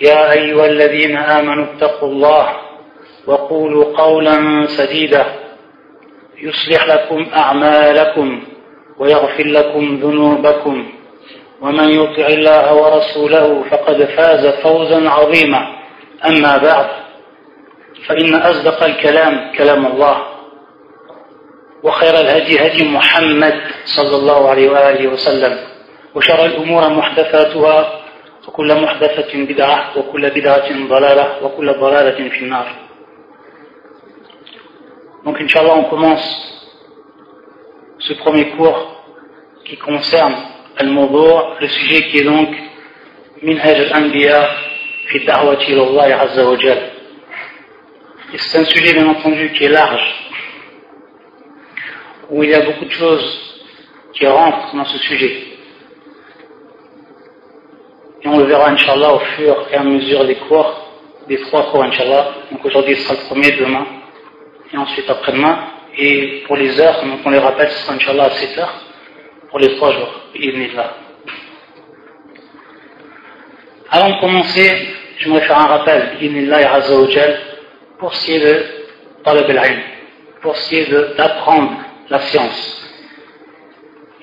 يا أيها الذين آمنوا اتقوا الله وقولوا قولا سديدا يصلح لكم أعمالكم ويغفر لكم ذنوبكم ومن يطع الله ورسوله فقد فاز فوزا عظيما أما بعد فإن أصدق الكلام كلام الله وخير الهدي هدي محمد صلى الله عليه وآله وسلم وشر الأمور محدثاتها وكل محدثة بدعة وكل بدعة ضلالة وكل ضلالة في النار Donc, Inch'Allah, on commence ce premier cours qui concerne Al-Mawdu', le sujet qui est donc Minhaj al-Anbiya fi da'wati Allah Azza wa Jal. Et c'est un sujet, bien entendu, qui est large, où il y a beaucoup de choses qui rentrent dans ce sujet. Et on le verra, Inch'Allah, au fur et à mesure des cours, des trois cours, Inch'Allah. Donc aujourd'hui, ce sera le premier, demain, et ensuite après-demain. Et pour les heures, donc on les rappelle, ce sera Inch'Allah à 7 heures, pour les trois jours, là. Avant de commencer, j'aimerais faire un rappel, Ibnillah Azzawajal, pour ce qui est de Talab al pour ce qui est d'apprendre la science.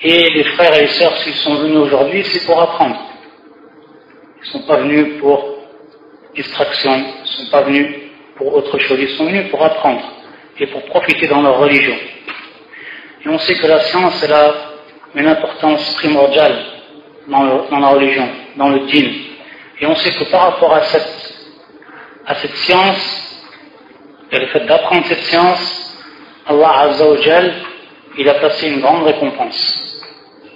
Et les frères et les sœurs, s'ils sont venus aujourd'hui, c'est pour apprendre. Ils ne sont pas venus pour distraction, ils ne sont pas venus pour autre chose, ils sont venus pour apprendre et pour profiter dans leur religion. Et on sait que la science, elle a une importance primordiale dans, la religion, dans le dîme. Et on sait que par rapport à cette, science, et le fait d'apprendre cette science, Allah Azzawajal, il a placé une grande récompense.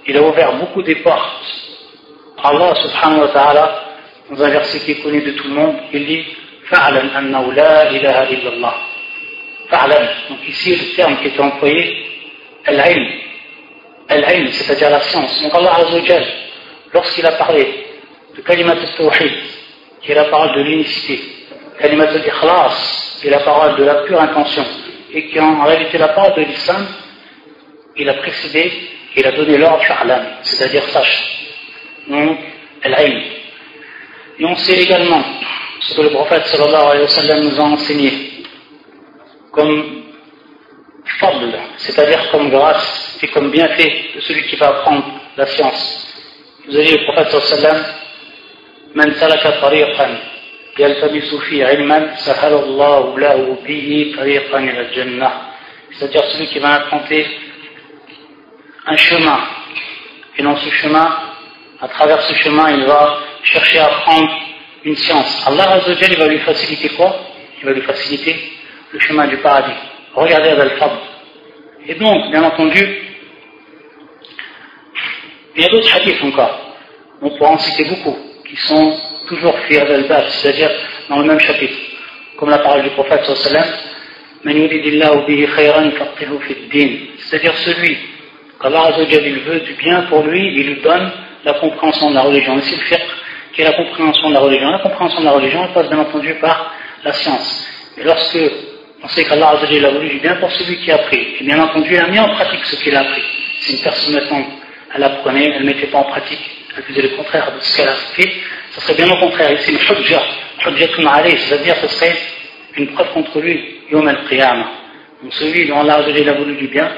Il a ouvert beaucoup des portes. Allah subhanahu wa ta'ala, dans un verset qui est connu de tout le monde, il dit Fa'alam annahu la ilaha illallah. Donc ici, le terme qui est employé, al-ilm. Al-ilm, c'est-à-dire la science. Donc Allah Azzawajal, lorsqu'il a parlé de kalimat al-tawhid, qui est la parole de l'unicité, kalimat al-ikhlas, qui est la parole de la pure intention, et qui est en réalité la parole de l'islam, il a précédé, il a donné l'ordre fa'alam, c'est-à-dire sache Donc, al-ilm. Et on sait également ce que le prophète sallallahu alayhi wa sallam nous a enseigné comme fable, c'est-à-dire comme grâce et comme bienfait de celui qui va apprendre la science. Vous avez le prophète sallallahu alayhi wa sallam من سلك طريقا يلتمس فيه علما سهل الله له به طريقا إلى الجنة c'est-à-dire celui qui va emprunter un chemin et dans ce chemin à travers ce chemin il va chercher à apprendre une science. Allah Azzawajal il va lui faciliter quoi? Il va lui faciliter le chemin du paradis. Regardez Al-Fadl et donc bien entendu il y a d'autres hadiths encore. On pourra en citer beaucoup qui sont toujours fiers d'Al-Bab, c'est-à-dire dans le même chapitre, comme la parole du prophète c'est-à-dire celui qu'Allah il veut du bien pour lui, il lui donne la compréhension de la religion. Ici, le fiqh, qui est la compréhension de la religion. La compréhension de la religion passe bien entendu par la science. Et lorsque on sait qu'Allah a voulu du bien pour celui qui a appris, et bien entendu, il a mis en pratique ce qu'il a appris. Si une personne maintenant, elle apprenait, elle ne mettait pas en pratique, elle faisait le contraire de ce qu'elle a fait, ce serait bien au contraire. Ici, le hujja, c'est-à-dire ce serait une preuve contre lui, yom al-qiyamah. Donc celui dont Allah a voulu du bien,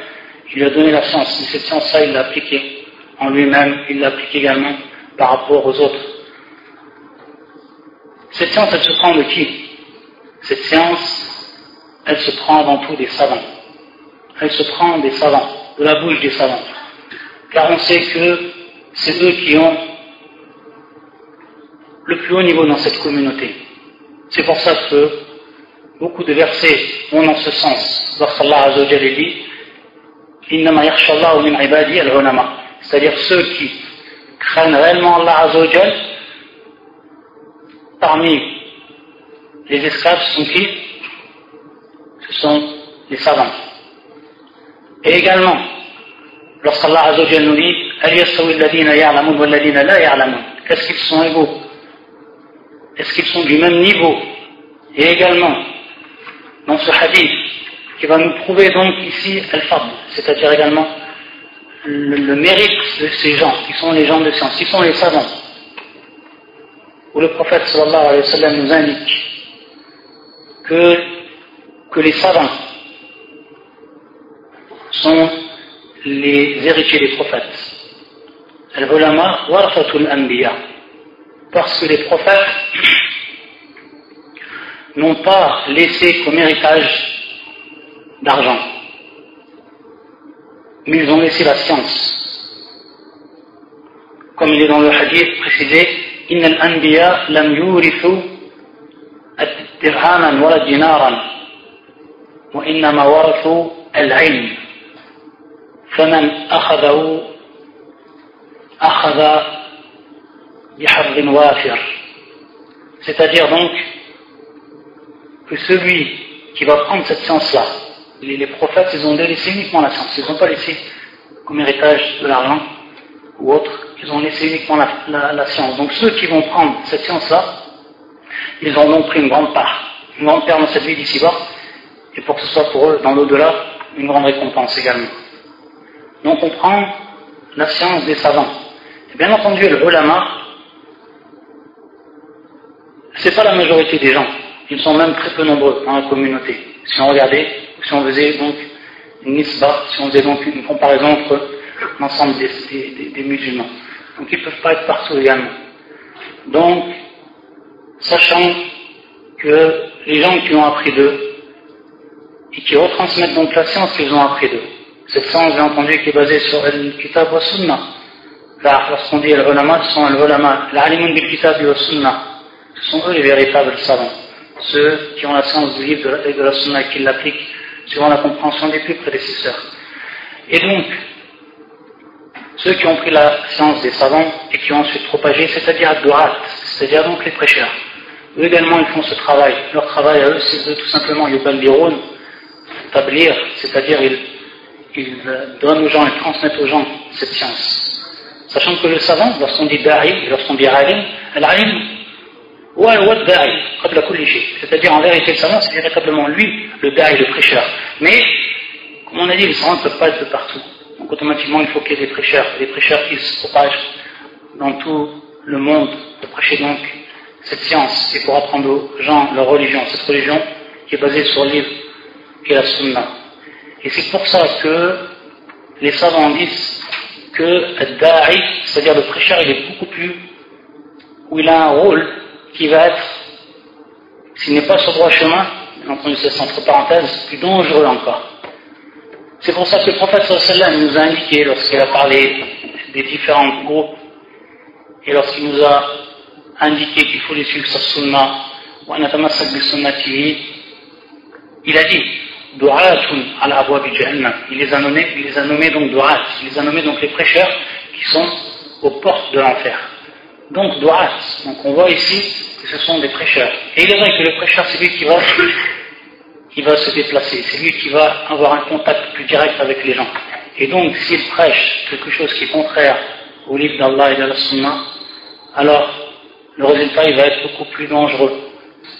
il lui a donné la science. Mais cette science-là, il l'a appliquée en lui-même, il l'a appliquée également par rapport aux autres. Cette science, elle se prend de qui? Cette science, elle se prend avant tout des savants. Elle se prend des savants, de la bouche des savants. Car on sait que c'est eux qui ont le plus haut niveau dans cette communauté. C'est pour ça que beaucoup de versets vont dans ce sens. Lorsqu'Allah Azzawajal dit c'est-à-dire ceux qui craignent réellement Allah Azzawajal parmi les esclaves sont qui? Ce sont les savants. Et également, lorsqu'Allah Azzawajal nous dit Qu'est-ce qu'ils sont égaux? Est-ce qu'ils sont du même niveau? Et également, dans ce hadith, qui va nous prouver donc ici al-fadl, c'est-à-dire également le, mérite de ces gens, qui sont les gens de science, qui sont les savants, où le prophète sallallahu alayhi wa sallam nous indique que, les savants sont les héritiers des prophètes. Al-ulama. Parce que les prophètes n'ont pas laissé comme héritage d'argent Mais ils ont laissé la science. Comme il est dans le hadith précisé, إن الأنبياء لم يورثوا درهاما ولا دينارا وإنما ورثوا العلم فمن أخذه أخذ بحظ وافر C'est-à-dire donc que celui qui va prendre cette science-là, les, prophètes, ils ont laissé uniquement la science. Ils n'ont pas laissé comme héritage de l'argent ou autre. Ils ont laissé uniquement la, science. Donc ceux qui vont prendre cette science-là, ils ont donc pris une grande part, une grande part dans cette vie d'ici-bas, et pour que ce soit pour eux, dans l'au-delà, une grande récompense également. Donc on prend la science des savants. Et bien entendu, le ulama, c'est pas la majorité des gens. Ils sont même très peu nombreux dans la communauté. Si on regardait si on faisait donc une nisba, si on faisait donc une comparaison entre l'ensemble des, musulmans. Donc ils ne peuvent pas être partout également. Donc, sachant que les gens qui ont appris d'eux, et qui retransmettent donc la science qu'ils ont appris d'eux, cette science, bien entendu, qui est basée sur le kitab wa sunnah, car lorsqu'on dit al-ulama, ce sont al-ulama, l'alimun bil kitab wa sunnah, ce sont eux les véritables savants, ceux qui ont la science du livre et de la sunna et qui l'appliquent suivant la compréhension des plus prédécesseurs. Et donc, ceux qui ont pris la science des savants et qui ont ensuite propagé, c'est-à-dire Abdurat, c'est-à-dire donc les prêcheurs. Eux également, ils font ce travail. Leur travail à eux, c'est tout simplement Yubalbiroun, tablir, c'est-à-dire ils, ils donnent aux gens, ils transmettent aux gens cette science. Sachant que le savant, lorsqu'on dit Da'i, lorsqu'on dit Alim, c'est-à-dire en vérité le savant c'est véritablement lui le da'i, le prêcheur. Mais comme on a dit les savants ne peuvent pas être de partout. Donc automatiquement il faut qu'il y ait des prêcheurs. Des prêcheurs qui se propagent dans tout le monde pour prêcher donc cette science et pour apprendre aux gens leur religion. Cette religion qui est basée sur le livre qui est la sunna. Et c'est pour ça que les savants disent que le da'i c'est-à-dire le prêcheur il est beaucoup plus où il a un rôle qui va être, s'il n'est pas sur droit chemin, entendu c'est entre parenthèses, plus dangereux encore. C'est pour ça que le prophète sallam nous a indiqué, lorsqu'il a parlé des différents groupes, et lorsqu'il nous a indiqué qu'il faut les suivre sur sunna, il a dit, il les a nommés, il les a nommés donc du'at, il les a nommés donc les prêcheurs qui sont aux portes de l'enfer. Donc du'at, donc on voit ici ce sont des prêcheurs. Et il est vrai que le prêcheur, c'est lui qui va, qui va se déplacer, c'est lui qui va avoir un contact plus direct avec les gens. Et donc, s'il prêche quelque chose qui est contraire au livre d'Allah et de la Sunna, alors le résultat il va être beaucoup plus dangereux.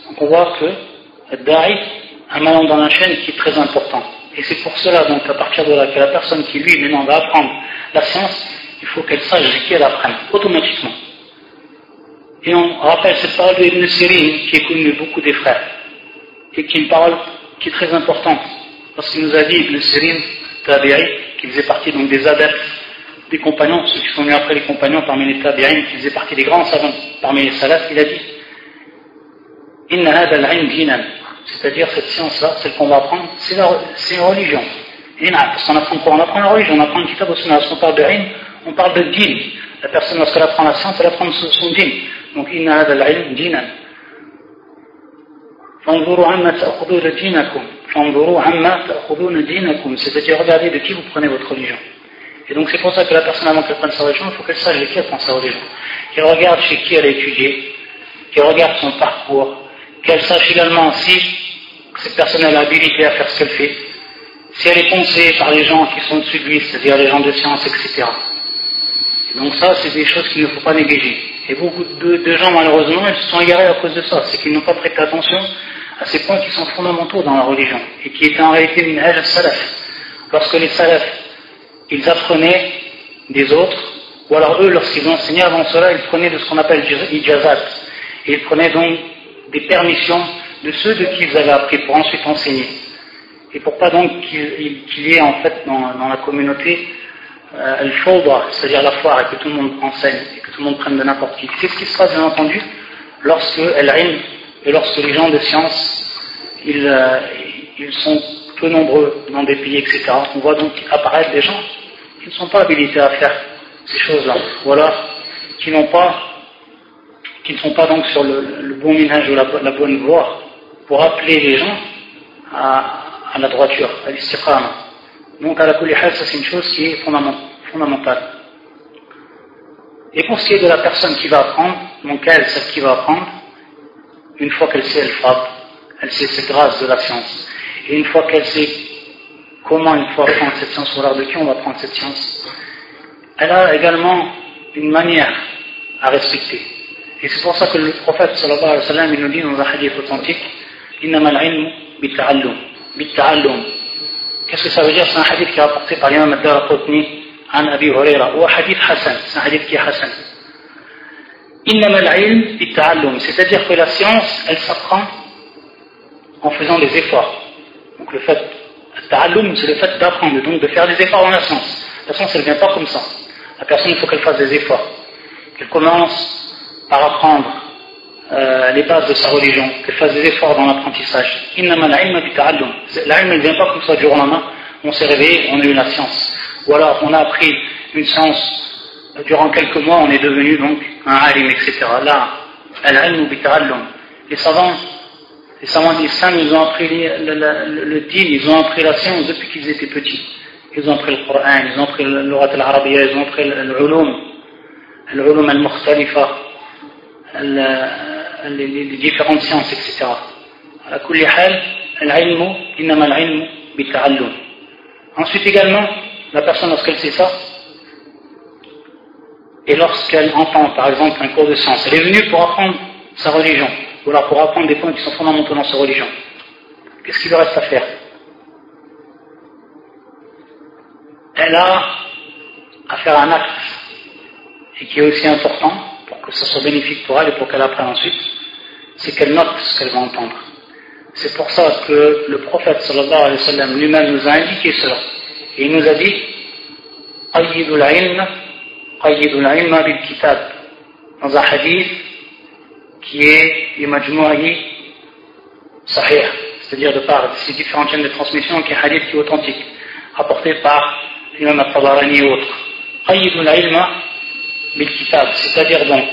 Donc on voit que a un moment dans la chaîne qui est très important. Et c'est pour cela, donc, à partir de là, que la personne qui, lui, maintenant, va apprendre la science, il faut qu'elle sache qu'elle apprenne, automatiquement. Et on rappelle cette parole d'Ibn Sirin qui est connue beaucoup des frères et qui est une parole qui est très importante parce qu'il nous a dit Ibn Sirin, Tabi'i, qui faisait partie donc des adeptes des compagnons, ceux qui sont venus après les compagnons parmi les Tabi'in, qui faisaient partie des grands savants parmi les salafs, il a dit c'est-à-dire cette science-là, celle qu'on va apprendre, c'est une religion. Parce qu'on apprend quoi? On apprend la religion, on apprend le kitab au Lorsqu'on parle de ilm, on parle de din. La personne, lorsqu'elle apprend la science, elle apprend son din. Donc, inna hada al-ilm dinan. C'est-à-dire, regardez de qui vous prenez votre religion. Et donc, c'est pour ça que la personne, avant qu'elle prenne sa religion, il faut qu'elle sache de qui elle prend sa religion. Qu'elle regarde chez qui elle a étudié, qu'elle regarde son parcours, qu'elle sache également si cette personne a l'habilité à faire ce qu'elle fait, si elle est conseillée par les gens qui sont au-dessus de lui, c'est-à-dire les gens de science, etc. Donc ça, c'est des choses qu'il ne faut pas négliger. Et beaucoup de, gens, malheureusement, ils se sont égarés à cause de ça. C'est qu'ils n'ont pas prêté attention à ces points qui sont fondamentaux dans la religion et qui étaient en réalité une al salaf. Lorsque les salafs, ils apprenaient des autres, ou alors eux, lorsqu'ils enseignaient avant cela, ils prenaient de ce qu'on appelle ijazat. Et ils prenaient donc des permissions de ceux de qui ils avaient appris pour ensuite enseigner. Et pour pas donc qu'il y ait en fait dans, la communauté euh, le c'est-à-dire la foire, et que tout le monde enseigne, et que tout le monde prenne de n'importe qui. Qu'est-ce qui se passe bien entendu lorsque rime et lorsque les gens de science, ils, euh, ils sont peu nombreux dans des pays, etc. On voit donc apparaître des gens qui ne sont pas habilités à faire ces choses-là, ou alors qui n'ont pas qui ne sont pas donc sur le, bon ménage ou la, bonne voie pour appeler les gens à, la droiture, à l'istiqama. Donc à la kulihal, ça c'est une chose qui est fondamentale. Et pour ce qui est de la personne qui va apprendre, donc elle, celle qui va apprendre, une fois qu'elle sait, elle frappe, elle sait c'est grâce de la science. Et une fois qu'elle sait comment il faut apprendre cette science, ou alors de qui on va apprendre cette science, elle a également une manière à respecter. Et c'est pour ça que le prophète sallallahu alayhi wa sallam il nous dit dans un hadith authentique. Qu'est-ce que ça veut dire? C'est un hadith qui est rapporté par l'imam al-Darqutni Hassan. C'est un hadith qui est Hassan. Innama al-ilm bita'allum. C'est-à-dire que la science, elle s'apprend en faisant des efforts. Donc le fait, ta'allum, c'est le fait d'apprendre, donc de faire des efforts dans la science. La science, elle vient pas comme ça. La personne, il faut qu'elle fasse des efforts. Qu'elle commence par apprendre euh, les bases de sa religion, qu'elle fasse des efforts dans l'apprentissage. Innama l'ilma bita'allum. L'ilm ne vient pas comme ça du jour lendemain. On s'est réveillé, on a eu la science. Ou alors on a appris une science durant quelques mois, on est devenu donc un alim, etc. Là, bita'allum. Les savants, les savants d'Islam, ils ont appris le, le, din, ils ont appris la science depuis qu'ils étaient petits. Ils ont appris le Coran, ils ont appris l'orat al-arabiyya, ils ont appris l'ulum, l'ulum al-mukhtalifa les différentes sciences, etc. Ensuite également, la personne lorsqu'elle sait ça, et lorsqu'elle entend par exemple un cours de science, elle est venue pour apprendre sa religion, ou alors pour apprendre des points qui sont fondamentaux dans sa religion. Qu'est-ce qu'il lui reste à faire? Elle a à faire un acte, et qui est aussi important, que ce soit bénéfique pour elle et pour qu'elle apprenne ensuite, c'est qu'elle note ce qu'elle va entendre. C'est pour ça que le prophète sallallahu alayhi wa sallam lui-même nous a indiqué cela. Et il nous a dit Qayyidul ilm, qayyidul ilma bil kitab. Dans un hadith qui est Imajmu'ahi Sahih, c'est-à-dire de par ces différentes chaînes de transmission, qui est un hadith qui est authentique, rapporté par l'imam al-Tabarani et autres. Qayyidul ilma c'est-à-dire donc,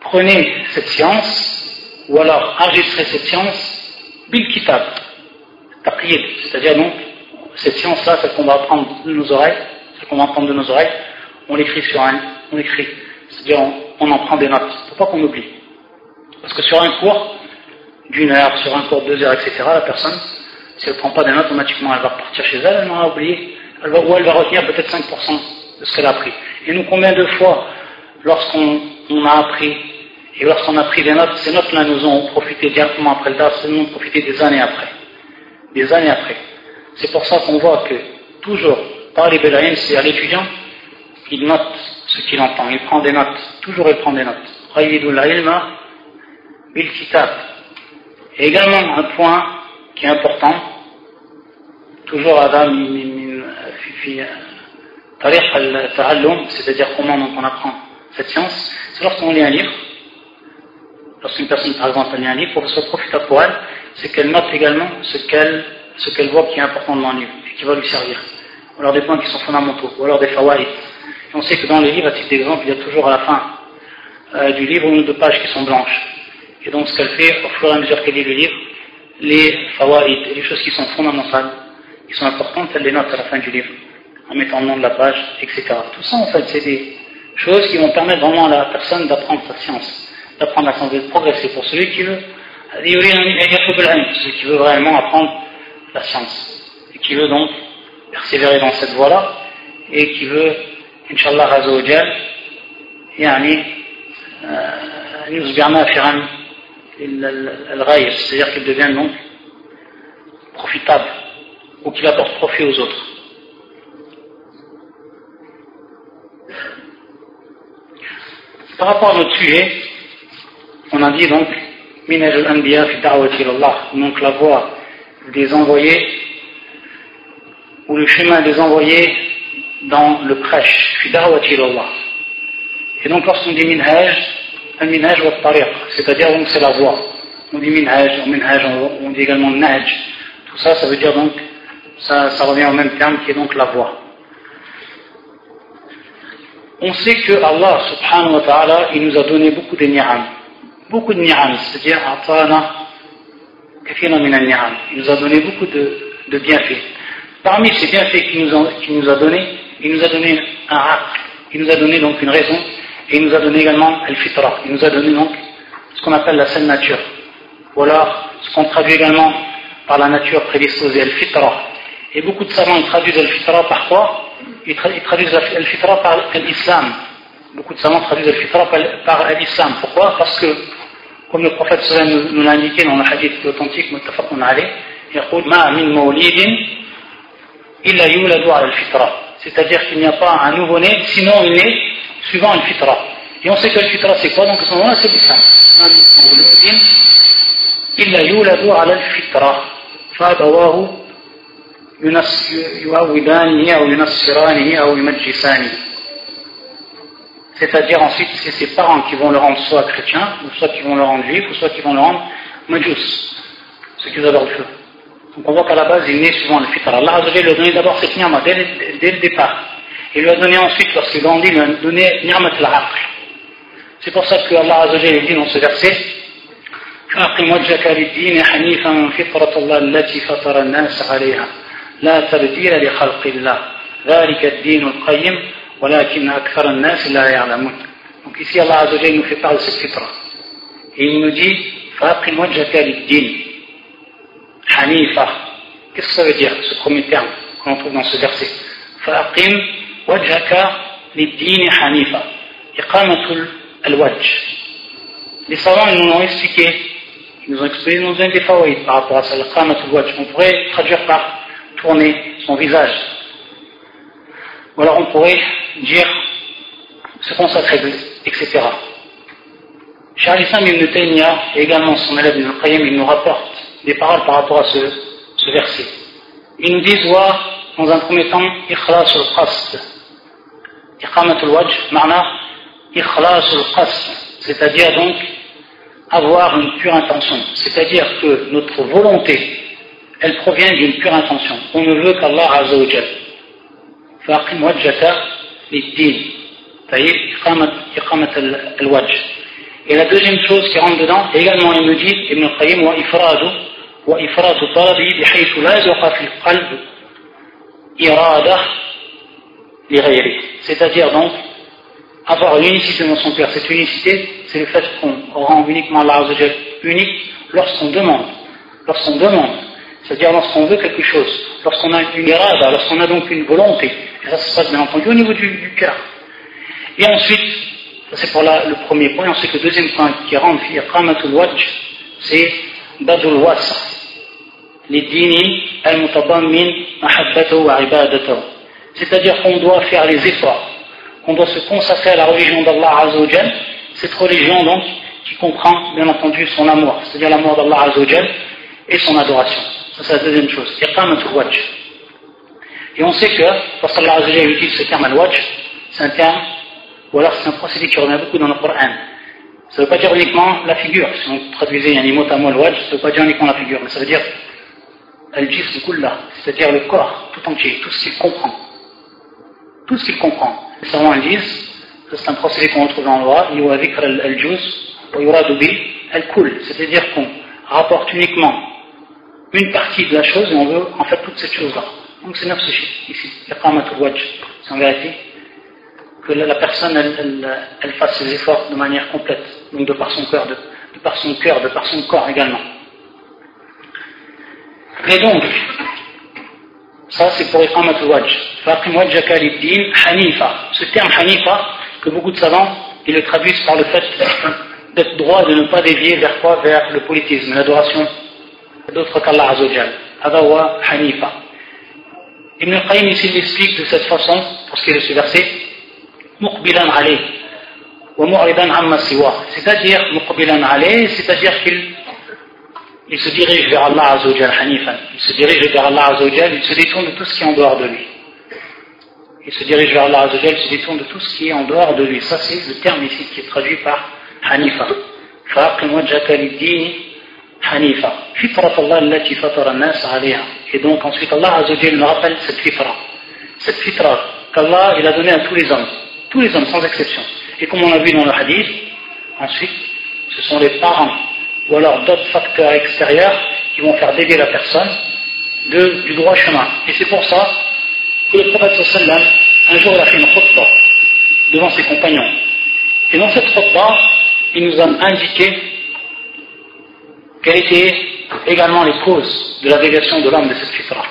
prenez cette science, ou alors enregistrez cette science, bil kitab, c'est-à-dire donc, cette science-là, celle qu'on va apprendre de nos oreilles, celle qu'on va apprendre de nos oreilles, on l'écrit sur un, on écrit, c'est-à-dire on, en prend des notes, pour pas qu'on oublie. Parce que sur un cours d'une heure, sur un cours de deux heures, etc., la personne, si elle ne prend pas des notes, automatiquement elle va repartir chez elle, elle va oublié, ou elle va retenir peut-être 5% de ce qu'elle a appris. Et nous, combien de fois, lorsqu'on a appris, et lorsqu'on a pris des notes, ces notes-là nous ont profité directement après le DAF, nous ont profité des années après. Des années après. C'est pour ça qu'on voit que, toujours, par les c'est à l'étudiant, il note ce qu'il entend, il prend des notes, toujours il prend des notes. Et également, un point qui est important, toujours Adam c'est-à-dire comment on apprend cette science, c'est lorsqu'on lit un livre, lorsqu'une personne par exemple lit un livre, pour que ce soit profitable pour elle, c'est qu'elle note également ce qu'elle ce qu'elle voit qui est important le livre et qui va lui servir. Ou alors des points qui sont fondamentaux, ou alors des fawaïd. on sait que dans les livres, à titre d'exemple, il y a toujours à la fin euh, du livre une ou deux pages qui sont blanches. Et donc ce qu'elle fait, au fur et à mesure qu'elle lit le livre, les fawaïd, les choses qui sont fondamentales, qui sont importantes, elle les note à la fin du livre, en mettant le nom de la page, etc. Tout ça, en fait, c'est des choses qui vont permettre vraiment à la personne d'apprendre sa science, d'apprendre la science, de progresser. Pour celui qui veut, celui qui veut vraiment apprendre la science, et qui veut donc persévérer dans cette voie-là, et qui veut, Inch'Allah Azzawajal, يعني يصبح نافعا c'est-à-dire qu'il devient donc profitable ou qu'il apporte profit aux autres. Par rapport à notre sujet, on a dit donc Minaj al-Anbiya fi da'wati Allah, donc la voie des envoyés ou le chemin des envoyés dans le prêche. Et donc lorsqu'on dit minhaj, un minhaj wa tariq, c'est-à-dire donc c'est la voie. On dit minhaj, on minhaj, on dit également naj. Tout ça, ça veut dire donc, ça, revient au même terme qui est donc la voie. On sait que Allah subhanahu wa ta'ala, il nous a donné beaucoup de ni'am. Beaucoup de ni'am, c'est-à-dire atana. Il nous a donné beaucoup de, bienfaits. Parmi ces bienfaits qu'il nous, qu a donné, il nous a donné un aql, il nous a donné donc une raison et il nous a donné également al-fitra. Il nous a donné donc ce qu'on appelle la saine nature. Ou alors, ce qu'on traduit également par la nature prédisposée, al-fitra. Et beaucoup de savants traduisent al-fitra par quoi? Ils traduisent al-fitra par l'islam. Beaucoup de savants traduisent al-fitra par l'islam. Pourquoi? Parce que, comme le prophète nous l'a indiqué dans le hadith authentique, muttafaqun alayh, يقول ما من مولد إلا يولد على الفطرة c'est-à-dire qu'il n'y a pas un nouveau-né, sinon il est suivant une fitra. Et on sait que le fitra c'est quoi Donc à ce moment-là c'est l'islam. إلا يولد على الفطرة فأبواه يعودانه أو ينصرانه أو يمجسانه c'est-à-dire ensuite c'est ses parents qui vont le rendre soit chrétien, ou soit qui vont le rendre juif, ou soit qui vont le rendre majus, ceux qui adorent le feu. Donc on voit qu'à la base il naît souvent le fitra. Allah a lui a donné d'abord cette ni'ma dès, dès le départ. Il lui a donné ensuite, lorsqu'il grandit, il lui a donné ni'mat al-aql. C'est pour ça que Allah a dit dans ce verset فأقم وجهك للدين حنيفا فطرة الله التي فطر الناس عليها لا تبديل لخلق الله ذلك الدين القيم ولكن أكثر الناس لا يعلمون Donc ici Allah Azzawajal nous fait part de cette fitra. Et il nous dit فأقم وجهك للدين حنيفا Qu'est-ce que ça veut dire ce premier terme qu'on trouve dans ce verset فأقم وجهك للدين حنيفا إقامة الوجه Les savants nous l'ont expliqué Ils nous ont expliqué, ils nous ont donné des fawaïd par rapport à ça, On pourrait traduire par tourner son visage. ou alors on pourrait dire se consacrer, etc. Charles Islam ibn Taymiyyah et également son élève Ibn Qayyim, il nous rapporte des paroles par rapport à ce, verset. Ils nous disent, dans un premier temps, ikhlas al-qasd. Iqamat al-wajh, ma'na, ikhlas al-qasd. C'est-à-dire donc, avoir une pure intention. C'est-à-dire que notre volonté, elle provient d'une pure intention. On ne veut qu'Allah Azzawajal. فأقم وجهك للدين طيب إقامة إقامة الوجه Et la deuxième chose qui rentre dedans, également il me dit, Ibn Qayyim, وإفراد وإفراد طلبه بحيث لا يوقع في القلب إرادة لغيره. C'est-à-dire donc, avoir l'unicité dans son cœur. Cette unicité, c'est le fait qu'on rend uniquement Allah unique lorsqu'on demande. Lorsqu'on demande, c'est-à-dire lorsqu'on veut quelque chose, lorsqu'on a une irada, lorsqu'on a donc une volonté. Et ça, se passe bien entendu au niveau du, cœur. Et ensuite, c'est pour la, le premier point, ensuite le deuxième point qui rentre, iqamatul wajh, c'est badul wasa. C'est-à-dire qu'on doit faire les efforts on doit se consacrer à la religion d'Allah Azzawajal, cette religion donc qui comprend bien entendu son amour, c'est-à-dire l'amour d'Allah Azzawajal et son adoration. Ça c'est la deuxième chose. wajh. Et on sait que lorsqu'Allah Azzawajal utilise ce terme al-wajh, c'est un terme, ou alors c'est un procédé qui revient beaucoup dans le Coran. Ça ne veut pas dire uniquement la figure. Si on traduisait un mot à mot le ça ne veut pas dire uniquement la figure, mais ça veut dire al-jism kulla, c'est-à-dire le corps tout entier, tout ce qu'il comprend. Tout ce qu'il comprend. Savants disent, c'est un procédé qu'on retrouve dans la loi, al-juz, al-kul, c'est-à-dire qu'on rapporte uniquement une partie de la chose et on veut en fait toute cette chose-là. Donc c'est neuf ici, c'est en vérité que la, personne elle, fasse ses efforts de manière complète, donc de par son cœur, de, par son cœur, de par son corps également. Et donc, ça c'est pour Iqamat al-Wajh. Hanifa. Ce terme Hanifa, que beaucoup de savants, ils le traduisent par le fait d'être droit de ne pas dévier vers quoi? Vers le politisme, l'adoration d'autres qu'Allah Azzawajal. Adawa Hanifa. Ibn al-Qayyim ici l'explique de cette façon, pour ce qui est de ce verset, muqbilan alayh wa mu'ridan amma siwa. C'est-à-dire, muqbilan alayh, c'est-à-dire qu'il il se dirige vers Allah Azzawajal Hanifan. Il se dirige vers Allah Azzawajal, il se détourne de tout ce qui est en dehors de lui. Il se dirige vers Allah Azzawajal, il se détourne de tout ce qui est en dehors de lui. Ça, c'est le terme ici qui est traduit par Hanifa. فأقم وجهك للدين Hanifa, Allah allati fatara nas alayha. Et donc ensuite Allah Azzawajal nous rappelle cette fitra. Cette fitra qu'Allah il a donnée à tous les hommes, tous les hommes sans exception. Et comme on l'a vu dans le hadith, ensuite ce sont les parents ou alors d'autres facteurs extérieurs qui vont faire dévier la personne du droit chemin. Et c'est pour ça que le prophète sallam un jour il a fait une khutbah devant ses compagnons. Et dans cette khutbah, il nous a indiqué quelles étaient également les causes de la déviation de l'homme de cette fitra.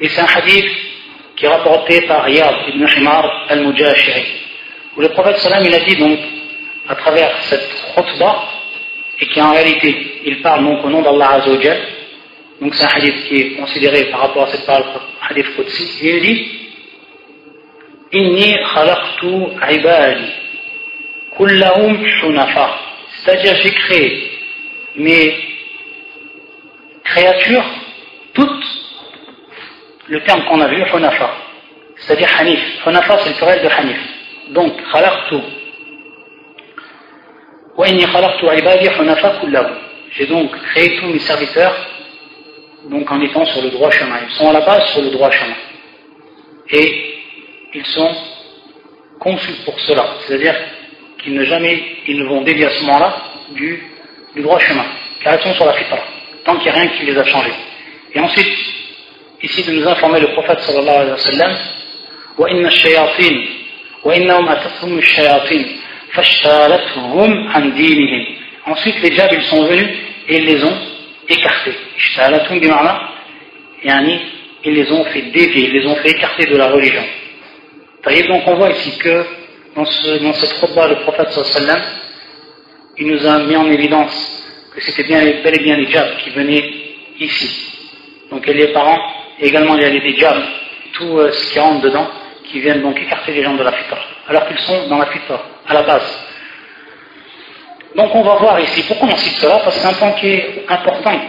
Et c'est un hadith qui est rapporté par Yad ibn Himar al-Mujashiri, où le prophète sallam il a dit donc, à travers cette khutbah, et qui en réalité, il parle donc au nom d'Allah Azzawajal, donc c'est un hadith qui est considéré par rapport à cette parole, hadith Qudsi, il dit, Inni khalaqtu ibadi, kullahum shunafa. C'est-à-dire, j'ai créé mes créatures, toutes, le terme qu'on a vu, hunafa, c'est-à-dire hanif. Hunafa, c'est le pluriel de hanif. Donc, khalaqtu. Wa inni khalaqtu ibadi hunafa kullahum. J'ai donc créé tous mes serviteurs, donc en étant sur le droit chemin. Ils sont à la base sur le droit chemin. Et ils sont conçus pour cela. C'est-à-dire qu'ils ne jamais, ils ne vont dévier à ce moment-là du du droit chemin, car elles sont sur la fitra, tant qu'il n'y a rien qui les a changés. Et ensuite, ici de nous informer le prophète sallallahu alayhi wa sallam, وإن الشياطين وإنهم أتتهم الشياطين فاشتالتهم عن دينهم Ensuite, les diables, ils sont venus et ils les ont écartés. اشتالتهم بمعنى يعني ils les ont fait dévier, ils les ont fait écarter de la religion. Donc on voit ici que dans, ce, dans cette khutbah, le prophète sallallahu alayhi wa sallam, il nous a mis en évidence que c'était bel et bien les diables qui venaient ici. Donc a les parents, et également il y a les diables, tout euh, ce qui rentre dedans, qui viennent donc écarter les gens de la fitra, alors qu'ils sont dans la fitra, à la base. Donc on va voir ici, pourquoi on cite cela? Parce que c'est un point qui est important,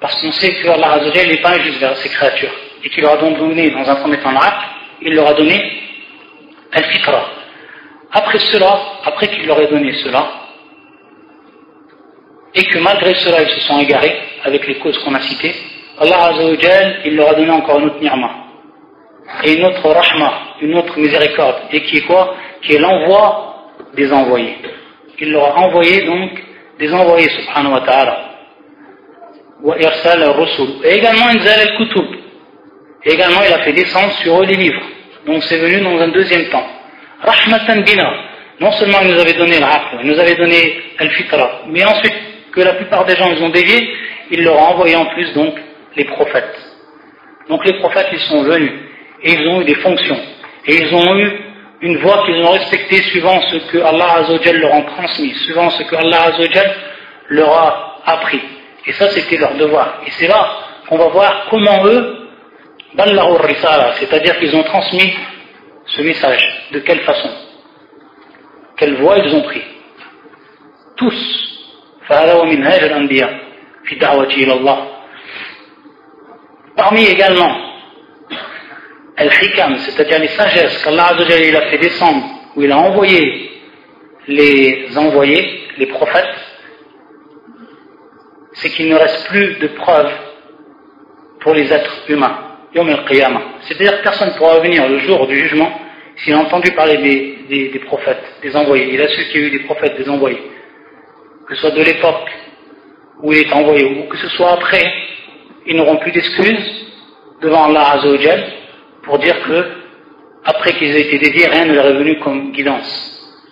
parce qu'on sait que Allah n'est pas injuste vers ses créatures, et qu'il leur a donc donné dans un premier temps l'aql, il leur a donné al-fitra. Après cela, après qu'il leur ait donné cela, et que malgré cela ils se sont égarés avec les causes qu'on a citées, Allah Azzawajal, il leur a donné encore une autre ni'ma et une autre rahma, une autre miséricorde, et qui est quoi? Qui est l'envoi des envoyés. Il leur a envoyé donc des envoyés, subhanahu wa ta'ala. Et également, al-kutub. Et également, il a fait descendre sur eux les livres. Donc c'est venu dans un deuxième temps. Rahmatan bina. Non seulement il nous avait donné l'aql, il nous avait donné al-fitra, mais ensuite que la plupart des gens ils ont dévié, il leur a envoyé en plus donc les prophètes. Donc les prophètes ils sont venus et ils ont eu des fonctions et ils ont eu une voie qu'ils ont respectée suivant ce que Allah Azzawajal leur a transmis, suivant ce que Allah Azzawajal leur a appris. Et ça c'était leur devoir. Et c'est là qu'on va voir comment eux, c'est-à-dire qu'ils ont transmis ce message, de quelle façon, quelle voie ils ont pris? Tous, Parmi également al-hikam, c'est-à-dire les sagesses qu'Allah a fait descendre, où il a envoyé les envoyés, les prophètes, c'est qu'il ne reste plus de preuves pour les êtres humains. C'est-à-dire que personne ne pourra venir le jour du jugement s'il a entendu parler des, prophètes, des envoyés. Il a su qu'il y a eu des prophètes, des envoyés Que ce soit de l'époque où il est envoyé ou que ce soit après, ils n'auront plus d'excuses devant Allah Azzawajal pour dire que après qu'ils aient été dédiés, rien ne leur est venu comme guidance.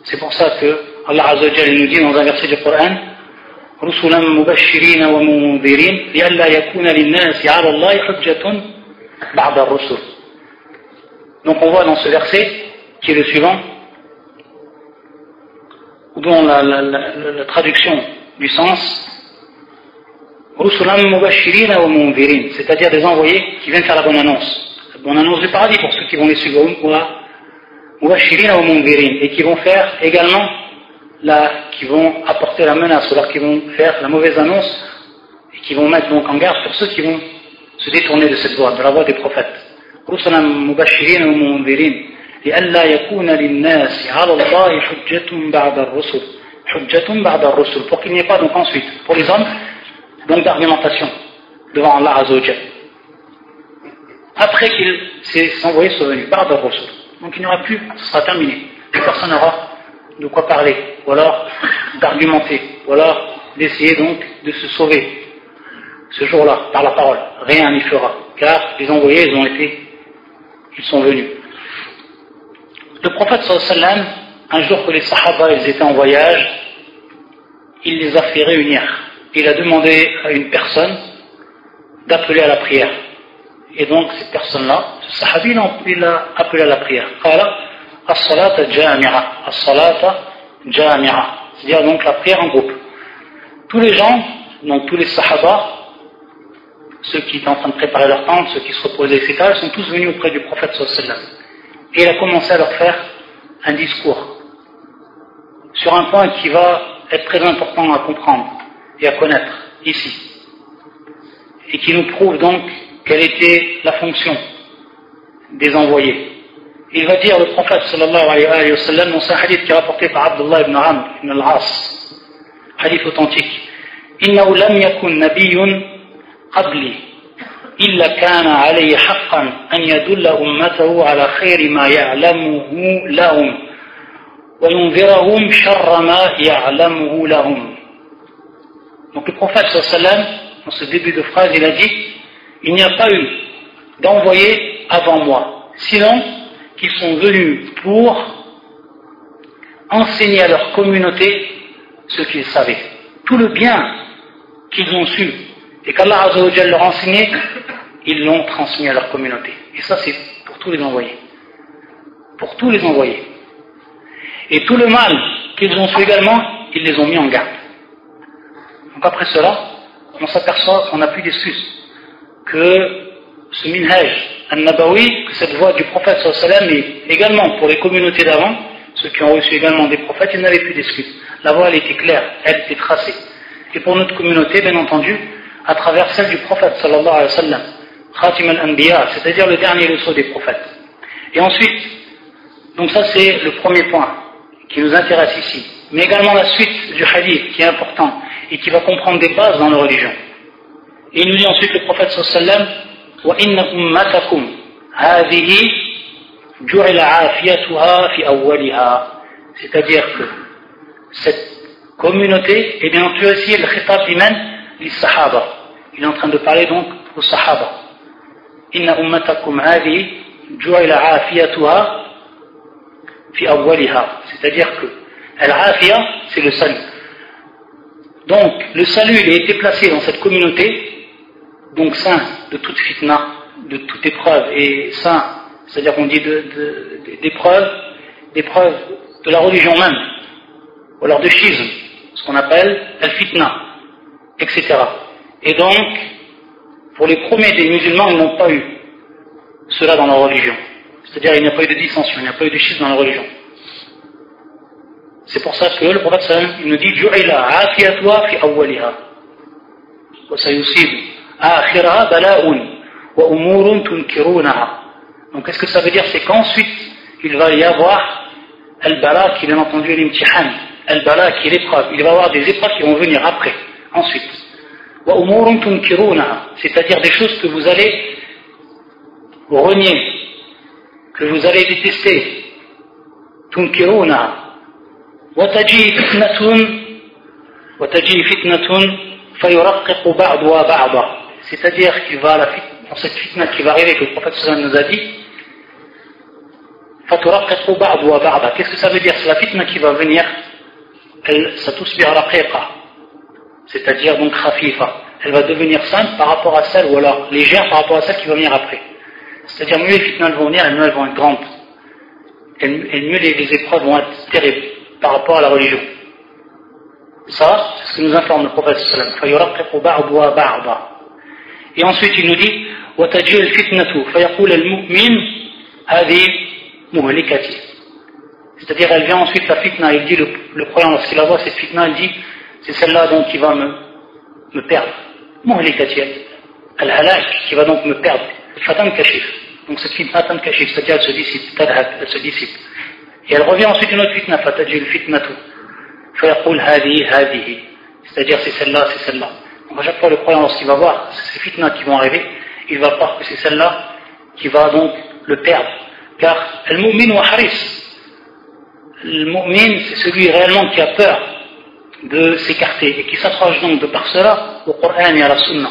C'est pour ça que Allah Azzawajal nous dit dans un verset du Coran رسلا مبشرين ومنذرين لئلا يكون للناس على الله حجة بعد الرسل Donc on voit dans ce verset, qui est le suivant, dont la, la, traduction du sens, c'est-à-dire des envoyés qui viennent faire la bonne annonce. La bonne annonce du paradis pour ceux qui vont les suivre, et qui vont faire également la, qui vont apporter la menace, ou alors qui vont faire la mauvaise annonce, et qui vont mettre donc en garde pour ceux qui vont se détourner de cette voie, de la voie des prophètes رسلا مبشرين ومنذرين لئلا يكون للناس على الله حجة بعد الرسل حجة بعد الرسل pour qu'il n'y ait pas donc ensuite pour les hommes donc d'argumentation devant Allah Azzawajal après qu'il s'est envoyé soit venu par le Rasul donc il n'y aura plus ce sera terminé personne n'aura de quoi parler ou alors d'argumenter ou alors d'essayer donc de se sauver ce jour-là par la parole rien n'y fera car les envoyés ils ont été ils sont venus. Le prophète sallam, un jour que les sahaba ils étaient en voyage, il les a fait réunir. Il a demandé à une personne d'appeler à la prière. Et donc cette personne-là, ce sahabi, il a appelé à la prière. as-salata jami'a. C'est-à-dire donc la prière en groupe. Tous les gens, donc tous les sahaba, ceux qui étaient en train de préparer leur tente, ceux qui se reposaient, etc., sont tous venus auprès du prophète sallam Et il a commencé à leur faire un discours sur un point qui va être très important à comprendre et à connaître ici. Et qui nous prouve donc quelle était la fonction des envoyés. Il va dire le prophète sallallahu alayhi wa sallam dans un hadith qui est rapporté par Abdullah ibn Amr ibn al-As, hadith authentique. إنه لم يكن نبي قبلي إلا كان عليه حقا أن يدل أمته على خير ما يعلمه لهم وينذرهم شر ما يعلمه لهم Donc le prophète sallam, dans ce début de phrase, il a dit Il n'y a pas eu d'envoyés avant moi, sinon qu'ils sont venus pour enseigner à leur communauté ce qu'ils savaient. Tout le bien qu'ils ont su et qu'Allah leur a enseigné, ils l'ont transmis à leur communauté. Et ça, c'est pour tous les envoyés. Pour tous les envoyés. Et tout le mal qu'ils ont fait également, ils les ont mis en garde. Donc après cela, on s'aperçoit qu'on n'a plus d'excuses. Que ce minhaj al-nabawi, que cette voix du prophète sallam est également pour les communautés d'avant, ceux qui ont reçu également des prophètes, ils n'avaient plus d'excuses. La voix, elle était claire, elle était tracée. Et pour notre communauté, bien entendu, à travers celle du prophète sallallahu alayhi wa sallam, Khatim al-Anbiya, c'est-à-dire le dernier leçon des prophètes. Et ensuite, donc ça c'est le premier point qui nous intéresse ici, mais également la suite du hadith qui est important et qui va comprendre des bases dans nos religions. Et il nous dit ensuite le prophète sallallahu alayhi wa sallam, c'est-à-dire que cette communauté, et bien tu as aussi le khitab lui-même iman sahaba. Il est en train de parler donc aux sahaba. Inna ummatakum hadi ju'ila afiyatuha fi awwaliha. C'est-à-dire que al-afiya, c'est le salut. Donc, le salut, il a été placé dans cette communauté, donc saint de toute fitna, de toute épreuve, et saint, c'est-à-dire qu'on dit d'épreuve, d'épreuve de la religion même, ou alors de schisme, ce qu'on appelle al-fitna etc. Et donc, pour les premiers des musulmans, ils n'ont pas eu cela dans leur religion. C'est-à-dire, il n'y a pas eu de dissension, il n'y a pas eu de schisme dans la religion. C'est pour ça que le prophète sallam, il nous dit Ju'ila afiyatwa fi awwaliha. Wa sayusib akhiraha bala'un wa umurun tunkirunaha. Donc qu'est-ce que ça veut dire? C'est qu'ensuite, il va y avoir Al-Bala qui bien entendu l'imtihan. Al-Bala qui est l'épreuve. Il va y avoir des épreuves qui vont venir après, Ensuite, c'est-à-dire des choses que vous allez renier, que vous allez détester. C'est-à-dire qu'il va, dans cette fitna qui va arriver, que le prophète nous a dit, Qu'est-ce que ça veut dire? C'est la fitna qui va venir, elle, ça tous bien c'est-à-dire donc khafifa elle va devenir simple par rapport à celle ou alors légère par rapport à celle qui va venir après c'est-à-dire mieux les fitnas vont venir et mieux elles vont être grandes et mieux les, les épreuves vont être terribles par rapport à la religion ça c'est ce que nous informe le prophète et ensuite il nous dit وتجيء الفتنة فيقول المؤمن هذه مهلكتي c'est-à-dire elle vient ensuite la fitna il dit le, le croyant lorsqu'il la voit cette fitna il dit c'est celle-là donc qui va me, me perdre. Al-halak, qui va donc me perdre. Fatan kashif. Donc cette fitna tan kashif, c'est-à-dire elle se dissipe, tadhak, elle se dissipe. Et elle revient ensuite une autre fitna, fatajil fitnatu. Fayaqul hadi hadihi. C'est-à-dire c'est celle-là, c'est celle-là. Donc à chaque fois le croyant, lorsqu'il va voir ces fitnas qui vont arriver, il va croire que c'est celle-là qui va donc le perdre. Car al-mu'min wa haris. Le mu'min, c'est celui réellement qui a peur de s'écarter et qui s'accroche donc de par cela au Coran et à la Sunna.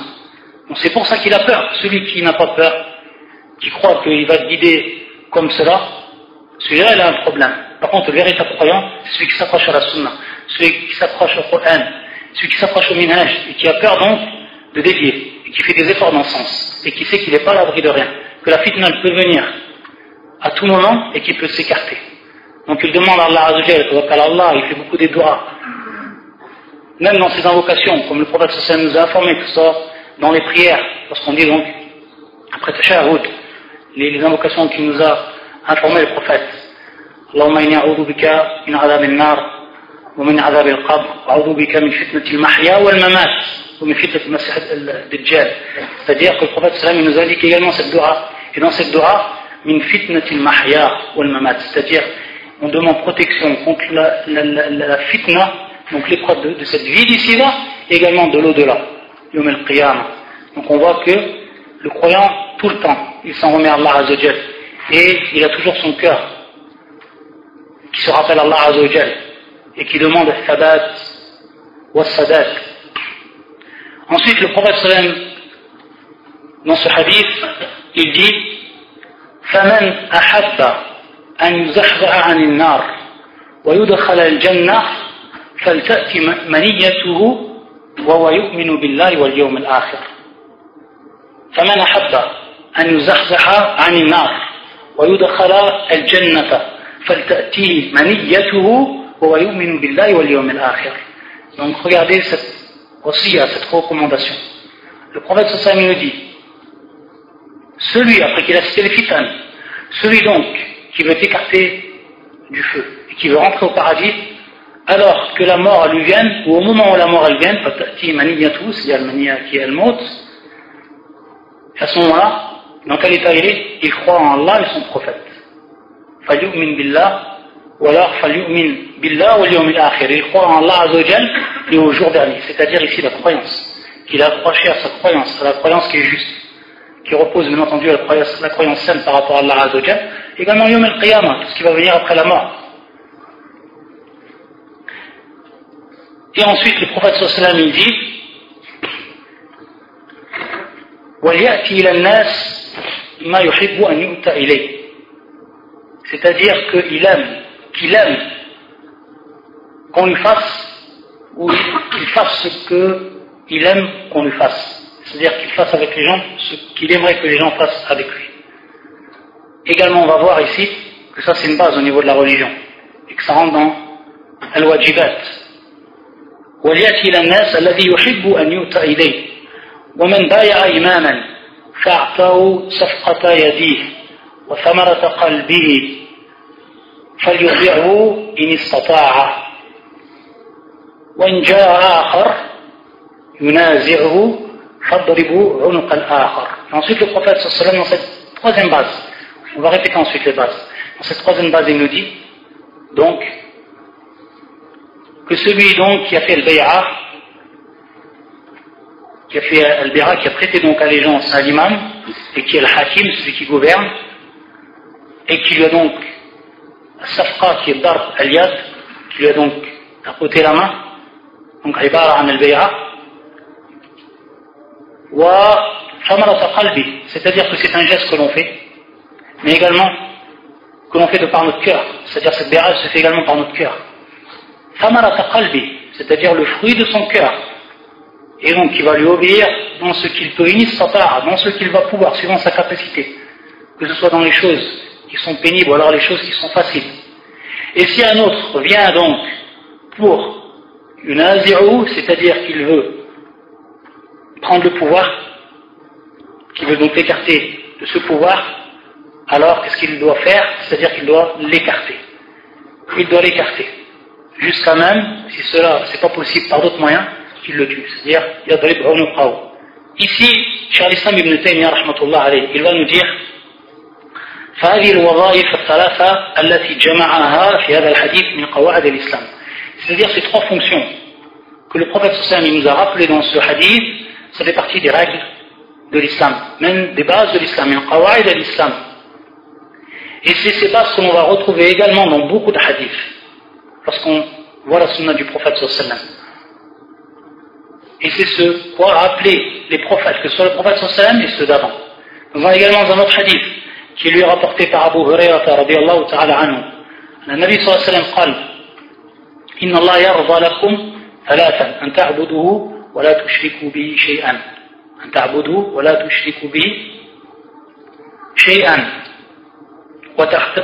Donc c'est pour ça qu'il a peur. Celui qui n'a pas peur, qui croit qu'il va guidé comme cela, celui-là il a un problème. Par contre, le véritable croyant, c'est celui qui s'accroche à la Sunna, celui qui s'accroche au Coran, celui qui s'accroche au minhaj et qui a peur donc de dévier et qui fait des efforts dans ce sens et qui sait qu'il n'est pas à l'abri de rien, que la fitna peut venir à tout moment et qu'il peut s'écarter. Donc il demande à Allah Azzawajal, Allah, il fait beaucoup des doigts. Même dans ses invocations, comme le prophète sallam nous a informé, que ce soit dans les prières, lorsqu'on dit donc, après Tashahud, les, les invocations qu'il nous a informé le prophète. Allahumma inni a'udhu bika min adhab al-nar wa min adhab al-qabr wa a'udhu bika min fitnati al-mahya wal-mamat c'est-à-dire que le prophète sallam nous indique également cette dua et dans cette dua fitnatil mahya wal mamat c'est-à-dire on demande protection contre la, la, la fitna donc l'épreuve de, de, cette vie d'ici-là également de l'au-delà yom al donc on voit que le croyant tout le temps il s'en remet à Allah Azzawajal et il a toujours son cœur qui se rappelle Allah Azzawajal et qui demande al-thabat wa sadat Ensuite, le prophète sallam, dans ce hadith, il dit فمن أحب أن يزحزح عن النار ويدخل الجنة فلتأتي منيته وهو يؤمن بالله واليوم الآخر فمن أحب أن يزحزح عن النار ويدخل الجنة فلتأتيه منيته وهو يؤمن بالله واليوم الآخر Donc regardez cette aussi à cette recommandation. Le prophète sallam nous dit celui, après qu'il a cité les fitanes, celui donc qui veut écarter du feu et qui veut rentrer au paradis, alors que la mort lui vienne, ou au moment où la mort elle vienne, c'est-à-dire le mania qui est le mot, à ce moment-là, dans quel état il est Il croit en Allah et son prophète. min billah ou alors فَلْيُؤْمِنْ billah ou yawm al-akhir. Il croit en Allah Azzawajal et au jour dernier, c'est-à-dire ici la croyance, qu'il a accroché à sa croyance, à la croyance qui est juste, qui repose bien entendu à la croyance, la croyance saine par rapport à Allah Azzawajal, également yawm al-qiyamah, tout ce qui va venir après la mort. Et ensuite le prophète sallallahu alayhi wa sallam dit وَلْيَأْتِي إِلَى النَّاسِ مَا يُحِبُّ أَنْ يُؤْتَ إِلَيْهِ c'est-à-dire qu'il aime qu'il aime qu'on lui fasse ou qu'il fasse ce qu'il aime qu'on lui fasse. C'est-à-dire qu'il fasse avec les gens ce qu'il aimerait que les gens fassent avec lui. Également, on va voir ici que ça c'est une base au niveau de la religion et que ça rentre dans al-wajibat. وليأتي إلى الناس الذي يحب أن يؤتى إليه. ومن بايع إماما فأعطاه صفقة يديه وثمرة قلبه فليطيعه إن استطاع. وإن جاء آخر ينازعه فاضربوا عنق الآخر. Ensuite le prophète sallallahu dans cette troisième base on va répéter ensuite les bases. Dans cette troisième base il nous dit donc que celui donc qui a fait le bay'a, qui a fait le qui a prêté donc allégeance à l'imam, et qui est le hakim, celui qui gouverne, et qui lui a donc safqa qui est darb al-yad, qui lui a donc tapoté la main, donc ibara an al-bay'a, wa qalbi, c'est-à-dire que c'est un geste que l'on fait, mais également que l'on fait de par notre cœur, c'est-à-dire cette bay'a se fait également par notre cœur. C'est-à-dire le fruit de son cœur, et donc il va lui obéir dans ce qu'il peut dans ce qu'il va pouvoir, suivant sa capacité, que ce soit dans les choses qui sont pénibles ou alors les choses qui sont faciles. Et si un autre vient donc pour une azirou, c'est-à-dire qu'il veut prendre le pouvoir, qu'il veut donc l'écarter de ce pouvoir, alors qu'est-ce qu'il doit faire? C'est-à-dire qu'il doit l'écarter. Il doit l'écarter Jusqu'à même, si cela c'est pas possible par d'autres moyens, qu'il le tue. C'est-à-dire, il y a Ici, Charles Islam ibn Taymiyyah, il va nous dire فهذه الوظائف الثلاثة التي جمعها في هذا الحديث من قواعد الإسلام c'est-à-dire ces trois fonctions que le prophète sallam nous a rappelées dans ce hadith ça fait partie des règles de l'islam même des bases de l'islam من قواعد الإسلام et c'est ces bases que l'on va retrouver également dans beaucoup de hadiths Lorsqu'on voit la sunna du prophète sallam et c'est ce quoi rappeler les prophètes que ce soit le prophète sallam et ceux d'avant nous voyons également dans notre hadith qui lui est rapporté par Abu Hurairah radiallahu ta'ala anhu. النبي صلى الله عليه وسلم قال إن الله يرضى لكم ثلاثا أن تعبدوه ولا تشركوا به شيئا أن تعبدوه ولا تشركوا به شيئا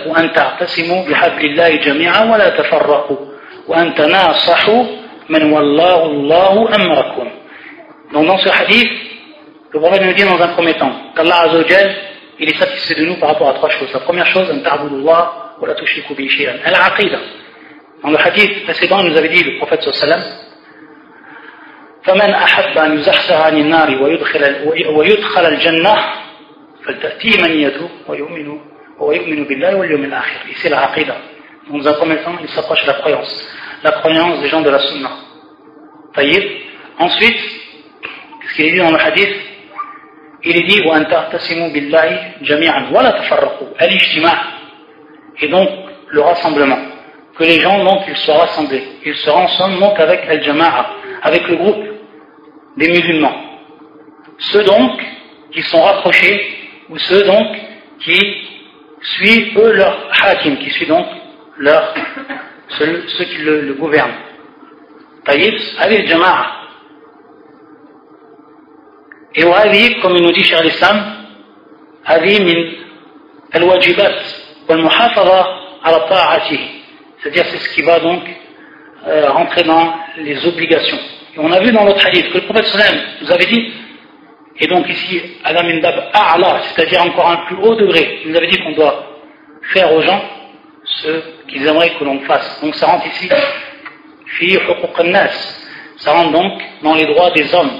وأن تعتصموا بحبل الله جميعا ولا تفرقوا وأن تناصحوا من والله الله أمركم Donc dans ce hadith, le prophète nous dit dans un premier temps qu'Allah Azzawajal il est satisfait de nous par rapport à trois choses. La première chose, ta'budullah wa la tushriku bi shay'an. Al-aqidah. Dans le hadith précédent, il nous avait dit le prophète sallallahu فمن أحب أن يزحزح عن النار ويدخل, ويدخل الجنة فلتأتيه من يده ويؤمن Ici, la aqidah. Dans un premier temps, il s'approche de la croyance. La croyance des gens de la sunna. Taïb. Ensuite, ce qu'il est dit dans le hadith, il est dit Et donc, le rassemblement. Que les gens, donc, ils soient rassemblés. Ils se rassemblent donc avec Al-Jama'a, avec le groupe des musulmans. Ceux donc qui sont rapprochés, ou ceux donc qui suivent eux leur hakim qui suivent donc leur ceux, qui le, le gouvernent avec le jama'a et وهذه comme il nous dit cher l'islam هذه من الواجبات والمحافظة على طاعته c'est-à-dire c'est ce qui va donc euh, rentrer dans les obligations et on a vu dans notre hadith que le prophète sallam nous avait dit et donc ici alamindab a'la c'est-à-dire encore un plus haut degré. Il nous avait dit qu'on doit faire aux gens ce qu'ils aimeraient que l'on fasse. Donc ça rentre ici fi ça rentre donc dans les droits des hommes.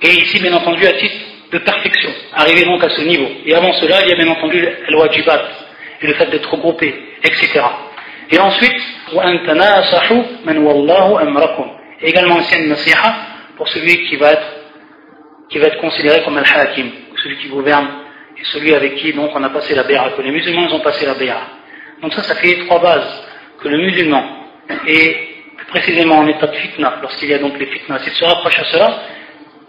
Et ici, bien entendu, à titre de perfection, arriver donc à ce niveau. Et avant cela, il y a bien entendu le wajibat, et le fait d'être regroupé, etc. Et ensuite, également aussi une pour celui qui va être, qui va être considéré comme al-hakim, celui qui gouverne, et celui avec qui donc on a passé la béa, que les musulmans ont passé la béa. Donc ça, ça fait trois bases, que le musulman est plus précisément en état de fitna, lorsqu'il y a donc les fitnas, s'il se rapproche à cela,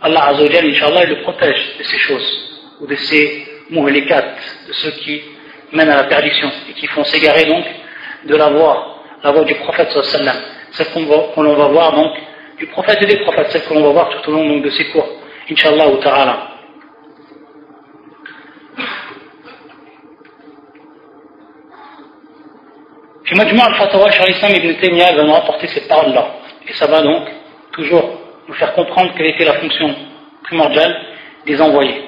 Allah Azzawajal, Inch'Allah, il le protège de ces choses, ou de ces muhlikat, de ceux qui mènent à la perdition, et qui font s'égarer donc de la voie, la voie du prophète sallam, celle qu'on va, va voir donc, du prophète et des prophètes, celle que l'on va voir tout au long donc, de ces cours, Inch'Allah ou ta'ala. Puis Majmua al-Fatawa, Charles Islam ibn Taymiyyah va nous rapporter cette parole-là. Et ça va donc toujours nous faire comprendre quelle était la fonction primordiale des envoyés.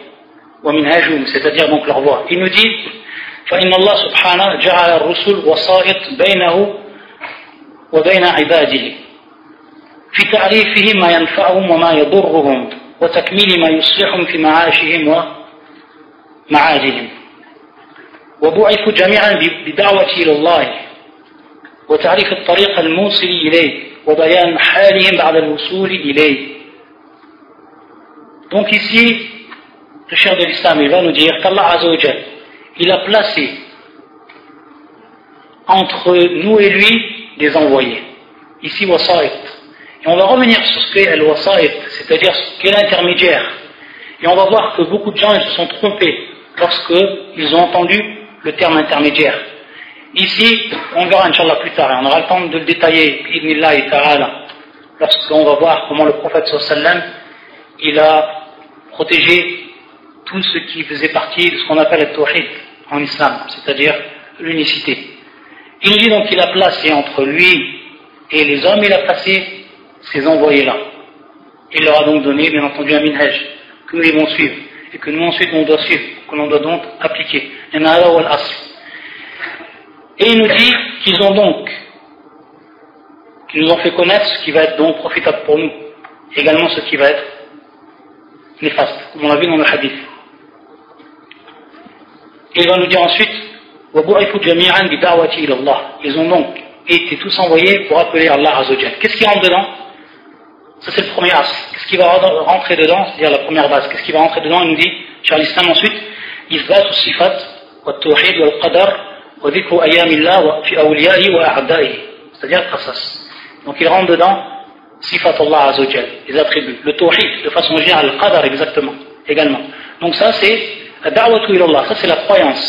c'est-à-dire donc leur voix. Il nous dit فإن الله سبحانه جعل الرسل وسائط بينه وبين عباده في تعريفهم ما ينفعهم وما يضرهم وتكميل ما يصلحهم في معاشهم ومعادهم وبعثوا جميعا بدعوة إلى الله وتعريف الطريق الموصل إليه وبيان حالهم بعد الوصول إليه Donc ici, le cher de l'islam, il va nous dire qu'Allah Azzawajal, il a placé entre nous et lui des envoyés. Ici, wasa'it. Et on va revenir sur ce qu'est al-wasa'it, c'est-à-dire ce qu'est l'intermédiaire. Et on va voir que beaucoup de gens se sont trompés lorsqu'ils ont entendu le terme intermédiaire. Ici, on verra Inch'Allah plus tard, et on aura le temps de le détailler, lorsqu'on va voir comment le prophète sallam, il a protégé tout ce qui faisait partie de ce qu'on appelle le tawhid en islam, c'est-à-dire l'unicité. Il dit donc qu'il a placé entre lui et les hommes, il a placé ces envoyés-là. Il leur a donc donné, bien entendu, un minhaj que nous devons suivre et que nous ensuite on doit suivre, que l'on doit donc appliquer. Et il nous dit qu'ils ont donc, qu'ils nous ont fait connaître ce qui va être donc profitable pour nous, également ce qui va être néfaste, comme on l'a vu dans le hadith. Et il va nous dire ensuite, ils ont donc été tous envoyés pour appeler Allah Azzawajal. Qu'est-ce qui rentre dedans? Ça c'est le premier as. Qu'est-ce qui va rentrer dedans C'est-à-dire la première base. Qu'est-ce qui va rentrer dedans Il nous dit, Charles Islam ensuite, إثبات الصفات والتوحيد والقدر وذكر أيام الله في أوليائه وأعدائه c'est-à-dire qasas donc il rentre dedans sifat Allah Azzawajal les attributs le tawhid de façon générale le qadar exactement également donc ça c'est da'watu ilallah ça c'est la croyance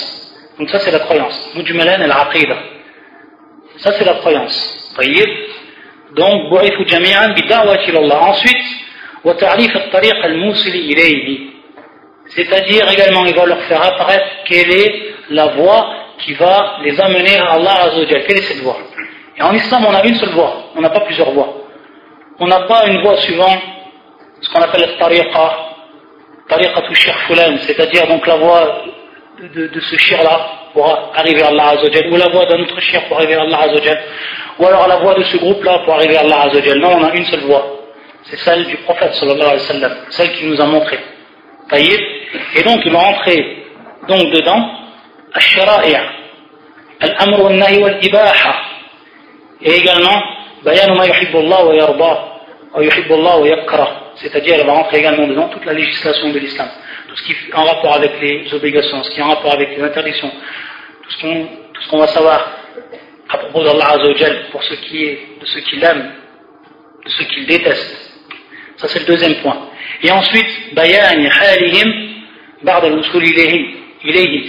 donc ça c'est la croyance. Mujmalan al-aqida. Ça c'est la croyance. طيب. Donc بعثوا جميعا بدعوة إلى الله. Ensuite وتعريف الطريق الموصل إليه. C'est-à-dire également il va leur faire apparaître quelle est la voie qui va les amener à Allah Azzawajal. Quelle est cette voie Et en islam on a une seule voie. On n'a pas plusieurs voies. On n'a pas une voie suivant ce qu'on appelle la tariqa. Tariqa tu fulan. C'est-à-dire donc la voie de, de ce shir-là pour arriver à Allah Azzawajal, ou la voix d'un autre shir pour arriver à Allah Azzawajal, ou alors la voix de ce groupe-là pour arriver à Allah Azzawajal. Non, on a une seule voix. C'est celle du prophète celle qu'il nous a montrée. Et donc, il va entrer donc dedans, al-shara'i', al-amr wal-nahi wal-ibaha, et également, bayanu ma yuhibbu Allah wa yarba, wa yuhibbu Allah wa yakrah. C'est-à-dire, il va rentrer également dedans toute la législation de l'islam tout ce qui est en rapport avec les obligations, ce qui est en rapport avec les interdictions, tout ce qu'on va savoir à propos d'Allah Azzawajal pour ce qui est de ce qu'il aime, de ce qu'il déteste. Ça c'est le deuxième point. Et ensuite, bayan halihim ba'da al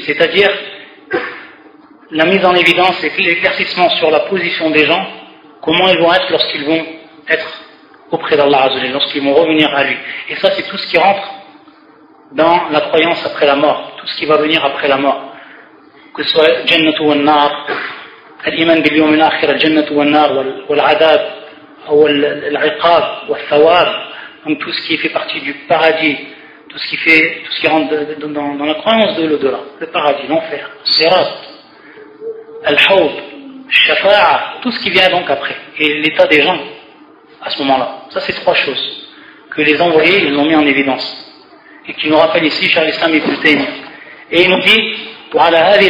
c'est-à-dire la mise en évidence et l'éclaircissement sur la position des gens, comment ils vont être lorsqu'ils vont être auprès d'Allah Azzawajal, lorsqu'ils vont revenir à lui. Et ça c'est tout ce qui rentre dans la croyance après la mort, tout ce qui va venir après la mort, que ce soit Jannatu wa الإيمان باليوم الآخر الجنة والنار والعذاب أو العقاب والثواب donc tout ce qui fait partie du paradis tout ce qui fait tout ce qui rentre dans, dans la croyance de l'au-delà le paradis l'enfer sirat al-hawd shafa'a tout ce qui vient donc après et l'état des gens à ce moment-là ça c'est trois choses que les envoyés ils ont mis en évidence et qui nous rappelle ici Cheikh l'Islam Ibn Taymiyyah. Et il nous dit وعلى هذه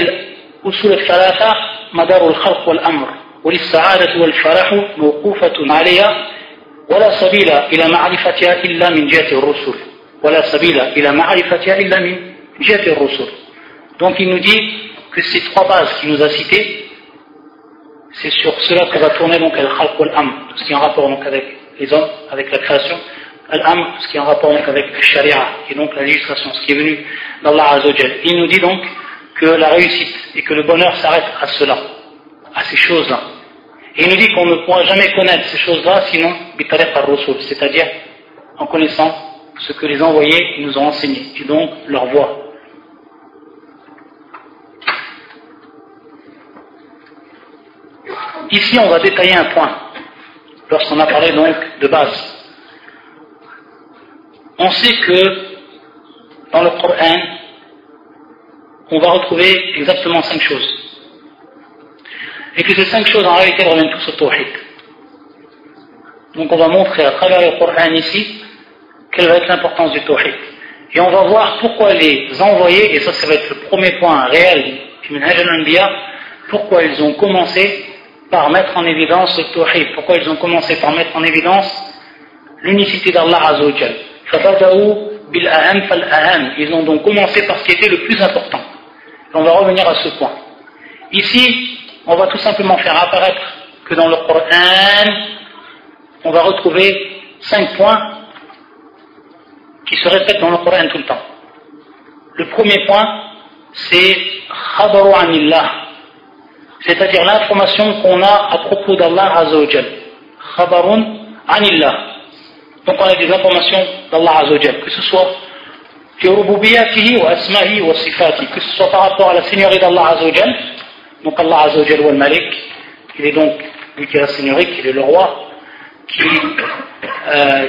الأصول الثلاثة مدار الخلق والأمر وللسعادة والفرح موقوفة عليها ولا سبيل إلى معرفتها إلا من جهة الرسل ولا سبيل إلى معرفتها إلا من جهة الرسل Donc il nous dit que ces trois bases qu'il nous a citées, c'est sur cela que va tourner donc al-khalq wal-amr, tout ce qui est en rapport donc avec les hommes, avec la création, Al-Amr, ce qui est en rapport avec la Sharia, et donc la législation, ce qui est venu d'Allah Azzawajal. Il nous dit donc que la réussite et que le bonheur s'arrête à cela, à ces choses-là. Et il nous dit qu'on ne pourra jamais connaître ces choses-là sinon al-rusul, c'est-à-dire en connaissant ce que les envoyés nous ont enseigné, et donc leur voix. Ici, on va détailler un point, lorsqu'on a parlé donc de base on sait que dans le Coran, on va retrouver exactement cinq choses. Et que ces cinq choses en réalité reviennent tous au tawhid. Donc on va montrer à travers le Coran ici quelle va être l'importance du tawhid. Et on va voir pourquoi les envoyés, et ça ça va être le premier point réel du pourquoi ils ont commencé par mettre en évidence le tawhid. Pourquoi ils ont commencé par mettre en évidence l'unicité d'Allah Azzawajal Ils ont donc commencé par ce qui était le plus important. On va revenir à ce point. Ici, on va tout simplement faire apparaître que dans le Coran, on va retrouver cinq points qui se répètent dans le Coran tout le temps. Le premier point, c'est khabaru anillah, c'est-à-dire l'information qu'on a à propos d'Allah Azzawajal. Khabarun anillah. Donc on a des informations d'Allah Azzawajal, que ce soit que ce soit par rapport à la seigneurie d'Allah Azzawajal, donc Allah Azzawajal ou al-Malik, il est donc, lui qui est la seigneurie, qui est le roi, qui euh,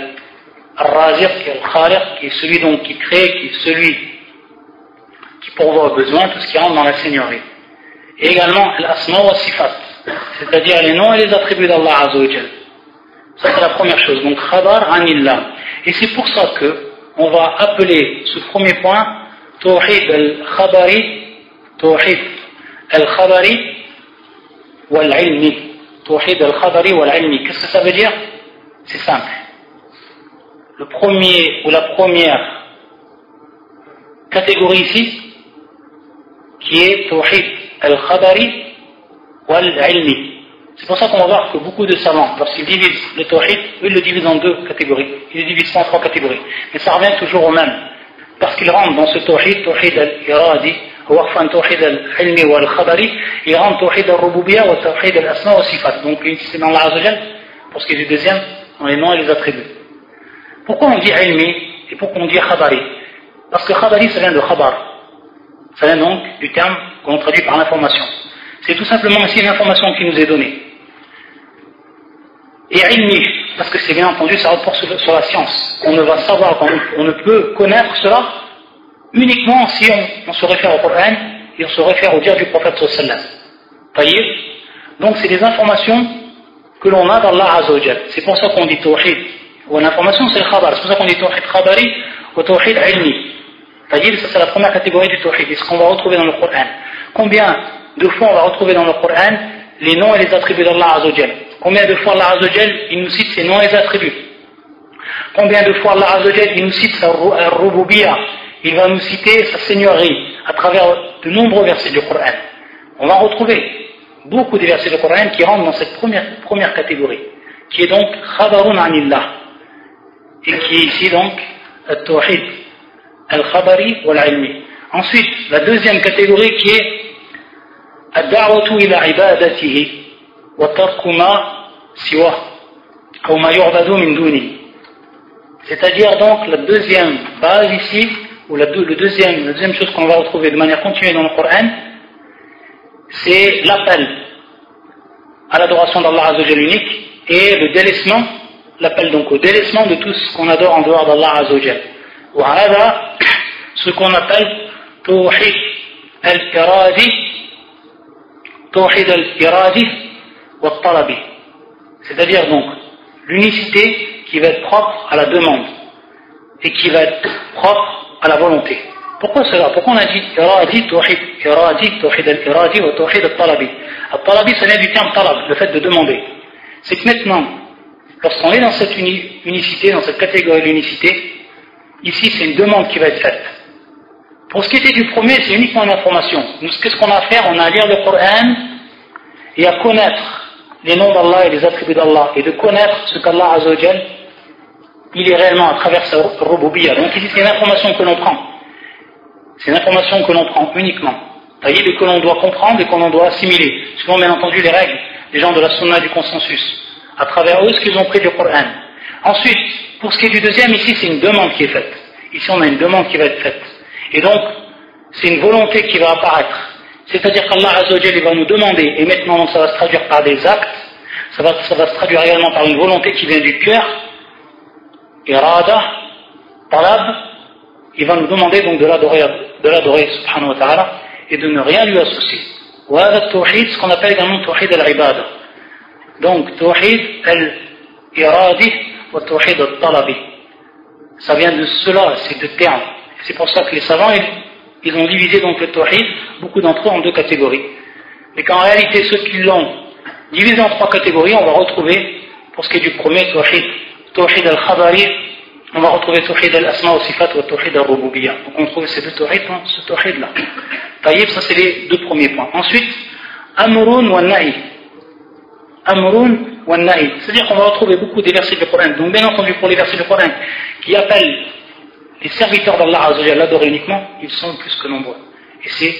qui est celui donc qui crée, qui est celui qui pourvoit aux besoins, tout ce qui rentre dans la seigneurie. Et également c'est-à-dire les noms et les attributs d'Allah Azzawajal. Ça c'est la première chose. Donc khabar anillah. Et c'est pour ça que on va appeler ce premier point Tawhid al-Khabari, Tawhid al-Khabari wal-Ilmi. Tawhid al-Khabari wal-Ilmi. Qu'est-ce que ça veut dire? C'est simple. Le premier ou la première catégorie ici, qui est Tawhid al-Khabari wal-Ilmi. C'est pour ça qu'on va voir que beaucoup de savants, lorsqu'ils divisent le tawhid, ils le divisent en deux catégories. Ils le divisent pas en trois catégories. Mais ça revient toujours au même. Parce qu'ils rentrent dans ce tawhid, tawhid al-iradi, وقفا توحيد العلم والخبري يغان توحيد الربوبية وتوحيد الأسماء والصفات donc c'est dans l'Azzawajal pour ce qui est du deuxième dans les noms et les attributs pourquoi on dit ilmi et pourquoi on dit khabari parce que khabari ça vient de khabar ça vient donc du terme qu'on traduit par l'information c'est tout simplement aussi une information qui nous est donnée. Et ilmi, parce que c'est bien entendu, ça rapporte sur, la science. On ne va savoir, on, ne peut connaître cela uniquement si on, se réfère au Coran et on se réfère au dire du prophète sallallahu voyez Donc c'est des informations que l'on a dans Allah Azzawajal. C'est pour ça qu'on dit tawhid. Ou l'information c'est le khabar. C'est pour ça qu'on dit tawhid khabari ou tawhid ilmi. C'est-à-dire, ça c'est la première catégorie du tawhid. C'est ce qu'on va retrouver dans le Coran. Combien deux fois on va retrouver dans le Coran les noms et les attributs d'Allah Azzawajal. Combien de fois Allah Azzawajal il nous cite ses noms et ses attributs Combien de fois Allah Azzawajal il nous cite sa rububiya Il va nous citer sa seigneurie à travers de nombreux versets du Coran. On va retrouver beaucoup de versets du Coran qui rentrent dans cette première, première catégorie, qui est donc Khabarun Anillah, et qui est ici donc Al-Tawhid, Al-Khabari wal-Ilmi. Ensuite, la deuxième catégorie qui est الدعوة إلى عبادته وترك ما سواه أو ما يعبد من دونه c'est-à-dire donc la deuxième base ici ou la, le deuxième, la deuxième chose qu'on va retrouver de manière continue dans le Coran c'est l'appel à l'adoration d'Allah Azzawajal unique et le délaissement l'appel donc au délaissement de tout ce qu'on adore en dehors d'Allah Azzawajal وهذا ce qu'on appelle توحيد الإرادي c'est-à-dire donc l'unicité qui va être propre à la demande et qui va être propre à la volonté. Pourquoi cela Pourquoi on a dit iradi, tawhid, iradi, tawhid al-iradi ou tawhid al-talabi Al-talabi, ça vient du terme talab, le fait de demander. C'est que maintenant, lorsqu'on est dans cette unicité, dans cette catégorie d'unicité, ici c'est une demande qui va être faite. Pour ce qui était du premier, c'est uniquement une information. Nous, qu'est-ce qu'on a à faire On a à lire le Coran et à connaître les noms d'Allah et les attributs d'Allah et de connaître ce qu'Allah Azzawajal il est réellement à travers sa rububiya. Donc ici c'est une information que l'on prend. C'est une information que l'on prend uniquement. C'est-à-dire que l'on doit comprendre et que l'on doit assimiler. Selon bien entendu les règles des gens de la sunna du consensus. À travers eux ce qu'ils ont pris du Coran. Ensuite, pour ce qui est du deuxième, ici c'est une demande qui est faite. Ici on a une demande qui va être faite. Et donc, c'est une volonté qui va apparaître. C'est-à-dire qu'Allah Azzawajal va nous demander, et maintenant ça va se traduire par des actes, ça va, ça va se traduire également par une volonté qui vient du cœur, irada, talab, il va nous demander donc de l'adorer, de l'adorer subhanahu wa ta'ala, et de ne rien lui associer. وهذا tawhid, ce qu'on appelle également tawhid al-ibada. Donc, tawhid al-iradi wa tawhid al-talabi. Ça vient de cela, c'est de termes. c'est pour ça que les savants, ils, ont divisé donc le tawhid, beaucoup d'entre eux, en deux catégories. Mais qu'en réalité, ceux qui l'ont Divisé en trois catégories, on va retrouver, pour ce qui est du premier, Tawhid, Tawhid al-Khabari, on va retrouver Tawhid al-Asma wa Sifat ou Tawhid al-Rububiyya. Donc on trouve ces deux Tawhid dans ce Tawhid là. Taïb, ça c'est les deux premiers points. Ensuite, Amrun wa Na'i. Amrun wa Na'i. C'est-à-dire qu'on va retrouver beaucoup des versets du Coran. Donc bien entendu, pour les versets du Coran qui appellent les serviteurs d'Allah à l'adorer uniquement, ils sont plus que nombreux. Et c'est,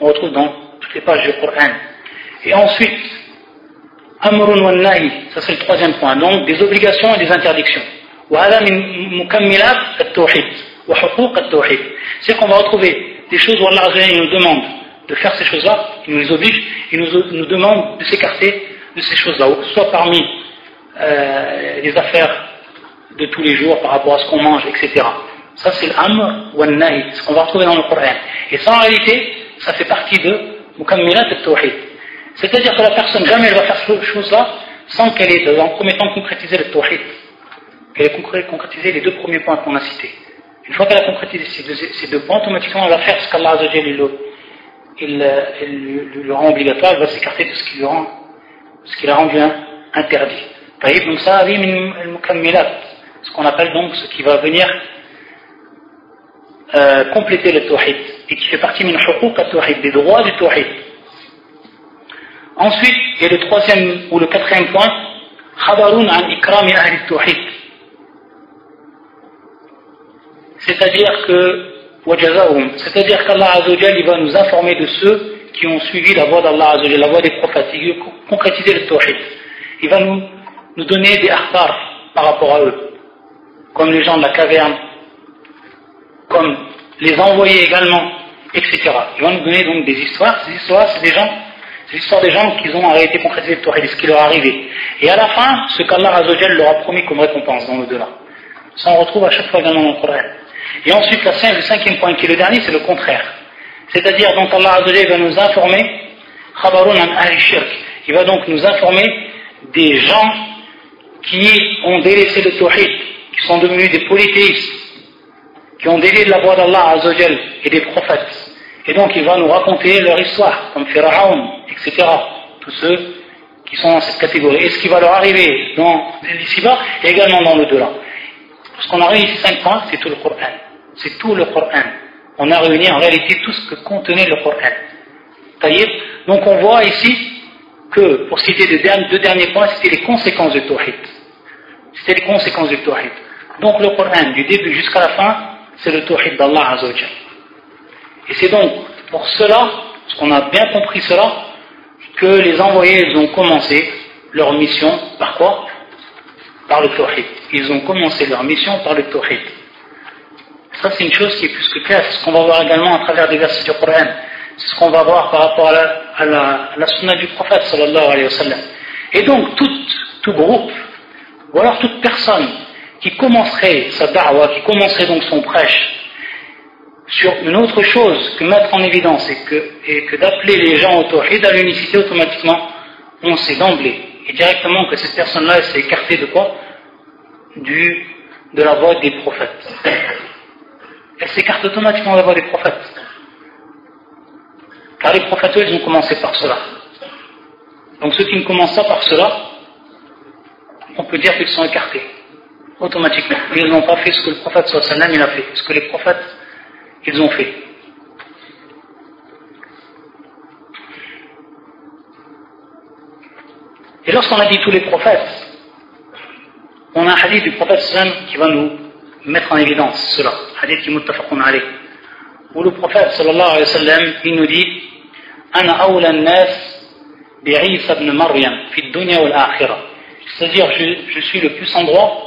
on retrouve dans toutes les pages du Coran. Et ensuite, Amrun wa Na'i, ça c'est le troisième point. Donc des obligations et des interdictions. C'est qu'on va retrouver des choses où Allah nous demande de faire ces choses-là, il nous les oblige, il nous, nous demande de s'écarter de ces choses-là, soit parmi euh, les affaires de tous les jours par rapport à ce qu'on mange, etc. Ça c'est l'amr ou nahi, ce qu'on va retrouver dans le Coran. Et ça en réalité, ça fait partie de mukammilat al-tawhid. C'est-à-dire que la personne jamais elle va faire ces choses-là sans qu'elle ait en premier temps concrétisé le tawhid qu'elle ait concrétisé les deux premiers points qu'on a cités. Une fois qu'elle a concrétisé ces deux, points, automatiquement elle va faire ce qu'Allah il, il, le rend obligatoire, elle va s'écarter de ce qui, lui rend, ce qui l'a rendu interdit. Donc ça, ce qu'on appelle donc ce qui va venir euh, compléter le tawhid et qui fait partie min tawhid des droits du tawhid. Ensuite, il y a le troisième ou le quatrième point, khabarun an ikrami ahli tawhid c'est-à-dire que c'est-à-dire qu'Allah Azzawajal va nous informer de ceux qui ont suivi la voie d'Allah Azzawajal, la voie des prophètes, qui ont concrétisé le tawhid. Il va nous, nous donner des akhbar par rapport à eux, comme les gens de la caverne, comme les envoyés également, etc. Il va nous donner donc des histoires. Ces histoires, c'est des gens, c'est l'histoire des gens qui ont en réalité concrétisé le ce qui leur est arrivé. Et à la fin, ce qu'Allah Azzawajal leur a promis comme récompense dans le delà Ça on retrouve à chaque fois également dans le Coran. Et ensuite, le cinquième point qui est le dernier, c'est le contraire. C'est-à-dire, donc Allah va nous informer, il va donc nous informer des gens qui ont délaissé le tawhid, qui sont devenus des polythéistes, qui ont délaissé la voie d'Allah et des prophètes. Et donc il va nous raconter leur histoire, comme Pharaon, etc. Tous ceux qui sont dans cette catégorie. Et ce qui va leur arriver dans l'ici-bas et également dans le delà. Parce qu'on a réuni cinq points, c'est tout le Coran. C'est tout le Coran. On a réuni en réalité tout ce que contenait le Coran. Donc on voit ici que pour était des deux derniers points, c'était les conséquences du Tawhid. C'était les conséquences du Tawhid. Donc le Coran, du début jusqu'à la fin, c'est le Tawhid d'Allah Azzawajal. Et c'est donc pour cela, parce qu'on a bien compris cela, que les envoyés ont commencé leur mission par quoi? Par le Tawhid. Ils ont commencé leur mission par le Tawhid. Ça, c'est une chose qui est plus que claire. C'est ce qu'on va voir également à travers des versets du Coran. C'est ce qu'on va voir par rapport à la, à sunna du prophète, alayhi wa. Et donc, tout groupe, ou alors toute personne qui commencerait sa da'wah, qui commencerait donc son prêche, sur une autre chose que mettre en évidence et que, et que d'appeler les gens au tawhid à l'unicité automatiquement, on sait d'emblée et directement que cette personne-là s'est écartée de quoi? Du, De la voix des prophètes elle s'écarte automatiquement de la voie des prophètes. Car les prophètes, ils ont commencé par cela. Donc ceux qui ne commencent pas par cela, on peut dire qu'ils sont écartés, automatiquement. Ils n'ont pas fait ce que le prophète sallam il a fait, ce que les prophètes, ils ont fait. Et lorsqu'on a dit tous les prophètes, on a un hadith du prophète sallam qui va nous mettre en évidence cela. Hadith qui muttafaqun alayh. Où le prophète sallallahu alayhi wa sallam, il nous dit awla nas bi'Isa ibn Maryam fi dunya wal akhirah. C'est-à-dire, je, je, suis le plus en droit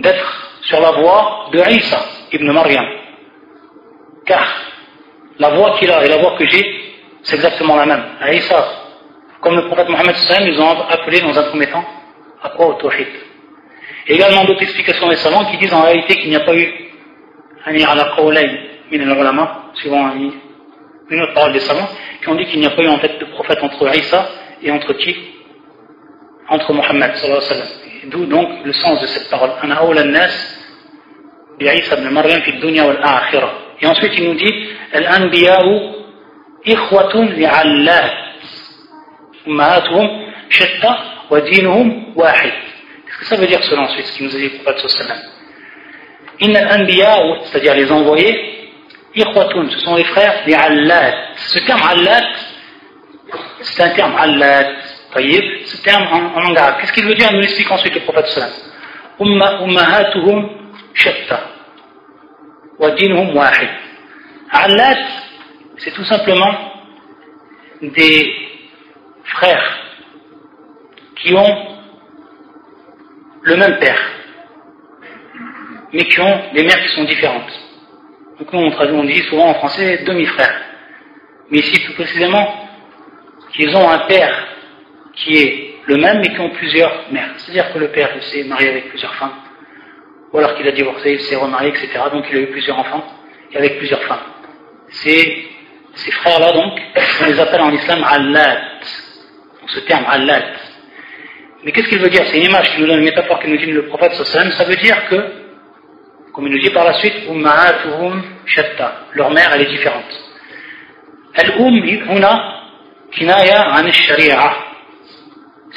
d'être sur la voie de Isa ibn Maryam. Car la voie qu'il a et la voie que j'ai, c'est exactement la même. Isa, comme le prophète Mohammed sallam, ils ont appelé dans un premier temps à quoi au tawhid également d'autres explications des savants qui disent en réalité qu'il n'y a pas eu suivant une autre parole des savants, qui ont dit qu'il n'y a pas eu en fait de prophète entre Isa et entre qui? Entre Mohammed D'où donc le sens de cette parole. Et ensuite il nous dit Al-anbiya'u ikhwatun li'allat. shatta wa dinuhum wahid. Qu'est-ce que ça veut dire cela ensuite, ce qu'il nous a dit le prophète sallam Inna al-anbiya, c'est-à-dire les envoyés, ikhwatun, ce sont les frères des allat. Ce terme allat, c'est un terme allat, taïb, ce terme en, en langue arabe. Qu'est-ce qu'il veut dire? Nous explique ensuite le prophète sallam. Umma, ummahatuhum shatta. Wa dinuhum wahid. Allat, c'est tout simplement des frères qui ont le même père, mais qui ont des mères qui sont différentes. Donc nous, on, traduit, on dit souvent en français demi-frères. Mais ici, plus précisément, qu'ils ont un père qui est le même, mais qui ont plusieurs mères. C'est-à-dire que le père s'est marié avec plusieurs femmes, ou alors qu'il a divorcé, s'est remarié, etc. Donc il a eu plusieurs enfants, et avec plusieurs femmes. Ces frères-là, donc, on les appelle en islam Allat. Ce terme Allat. Mais qu'est-ce qu'il veut dire? C'est une image qui nous donne une métaphore qui nous dit le prophète sallam. Ça veut dire que, comme il nous dit par la suite, Ummahatuhum shatta. Leur mère, elle est différente. Al-Um huna kinaya an sharia.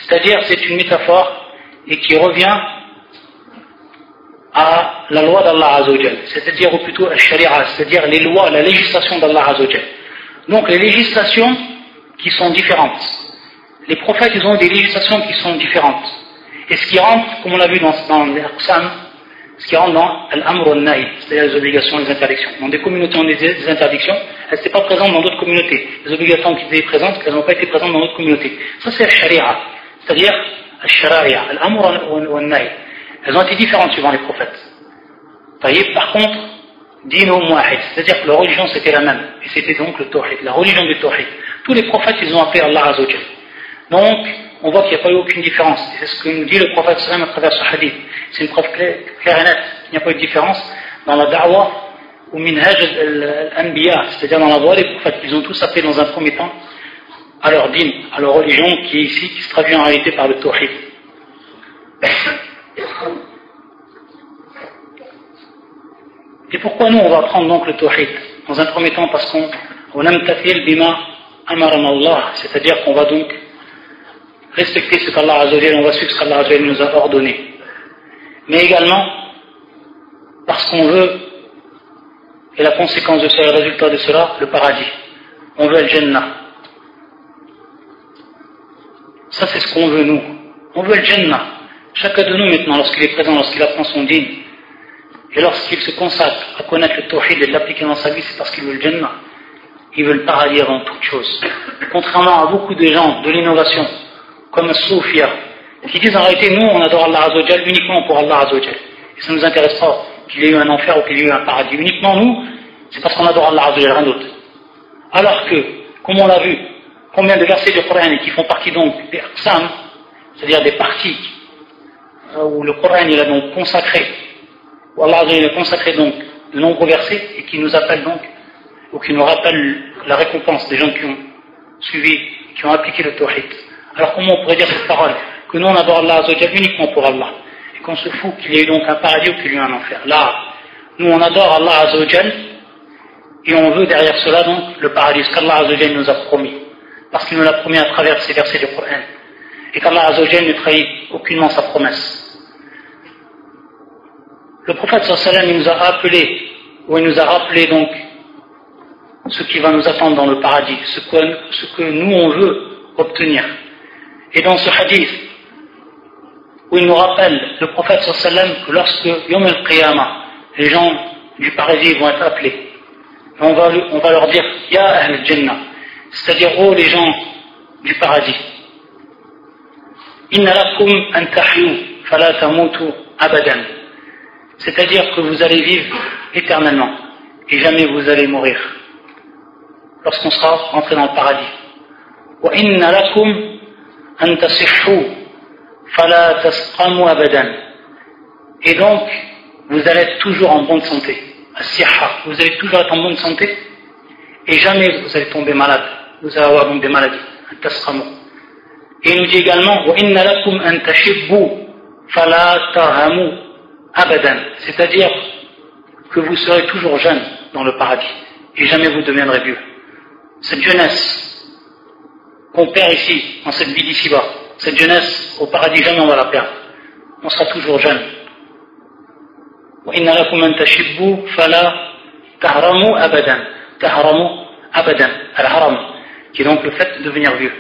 C'est-à-dire, c'est une métaphore et qui revient à la loi d'Allah Azzawajal, c'est-à-dire ou plutôt à sharia, c'est-à-dire les lois, la législation d'Allah Azzawajal. Donc les législations qui sont différentes. Les prophètes, ils ont des législations qui sont différentes. Et ce qui rentre, comme on l'a vu dans, dans l'Aqsam, ce qui rentre dans l'Amr al c'est-à-dire les obligations et les interdictions. Dans des communautés, on a des interdictions, elles n'étaient pas présentes dans d'autres communautés. Les obligations qui étaient présentes, elles n'ont pas été présentes dans d'autres communautés. Ça, c'est la sharia, c'est-à-dire la sharia, l'Amr al Elles ont été différentes suivant les prophètes. Par contre, Dino wahid, c'est-à-dire que leur religion c'était la même, et c'était donc le tawhid, la religion du tawhid. Tous les prophètes ils ont appelé Allah Azzawajal. Donc, on voit qu'il n'y a pas eu aucune différence. C'est ce que nous dit le prophète sallam à travers ce hadith. C'est une preuve claire, et nette. Il n'y a pas eu de différence dans la da'wah ou minhaj al-anbiya, c'est-à-dire dans la voie des prophètes. Ils ont tous appelé dans un premier temps à leur religion qui est ici, qui se traduit en réalité par le tawhid. Et pourquoi nous on va prendre donc le tawhid Dans un premier temps parce qu'on bima Allah, c'est-à-dire qu'on va donc respecter ce qu'Allah Azzawajal, on va suivre ce qu'Allah nous a ordonné. Mais également parce qu'on veut, et la conséquence de cela, le résultat de cela, le paradis. On veut le Jannah. Ça c'est ce qu'on veut nous. On veut le Jannah. Chacun de nous maintenant, lorsqu'il est présent, lorsqu'il apprend son dîme, et lorsqu'il se consacre à connaître le tawhid et l'appliquer dans sa vie, c'est parce qu'il veut le Jannah. Il veut le paradis avant toute chose. Contrairement à beaucoup de gens de l'innovation, comme Soufia, qui disent en réalité, nous, on adore Allah Azzawajal uniquement pour Allah Azzawajal. Et ça ne nous intéresse pas qu'il y ait eu un enfer ou qu'il y ait eu un paradis. Uniquement nous, c'est parce qu'on adore Allah Azzawajal, rien d'autre. Alors que, comme on l'a vu, combien de versets du Coran qui font partie donc des Aqsam, c'est-à-dire des parties où le Coran il a donc consacré où Allah a consacré donc de nombreux versets et qui nous appelle donc, ou qui nous rappelle la récompense des gens qui ont suivi, qui ont appliqué le tawhid. Alors comment on pourrait dire cette parole Que nous on adore Allah uniquement pour Allah et qu'on se fout qu'il y ait donc un paradis ou qu'il y ait un enfer? Là, nous on adore Allah et on veut derrière cela donc le paradis, qu'Allah nous a promis. Parce qu'il nous l'a promis à travers ces versets du Coran. Et qu'Allah ne trahit aucunement sa promesse. Le prophète sallam il nous a appelé, ou il nous a rappelé donc ce qui va nous attendre dans le paradis, ce que, nous on veut obtenir. Et dans ce hadith, où il nous rappelle, le prophète sallam, que lorsque Yom al-Qiyamah, les gens du paradis vont être appelés, on va, on va leur dire, Ya al-Jannah, c'est-à-dire, oh les gens du paradis. C'est-à-dire que vous allez vivre éternellement et jamais vous allez mourir lorsqu'on sera rentré dans le paradis. Et donc, vous allez être toujours en bonne santé. Vous allez toujours être en bonne santé et jamais vous allez tomber malade Vous allez avoir donc des maladies. Et il nous dit également, abadan, c'est-à-dire que vous serez toujours jeune dans le paradis et jamais vous deviendrez vieux. Cette jeunesse qu'on perd ici, en cette vie d'ici-bas, Cette jeunesse, au paradis, jamais on va la perdre. On sera toujours jeune. وإن لكم أن تشبوا فلا تهرموا أبدا تهرموا أبدا الهرم qui est donc le fait de devenir vieux,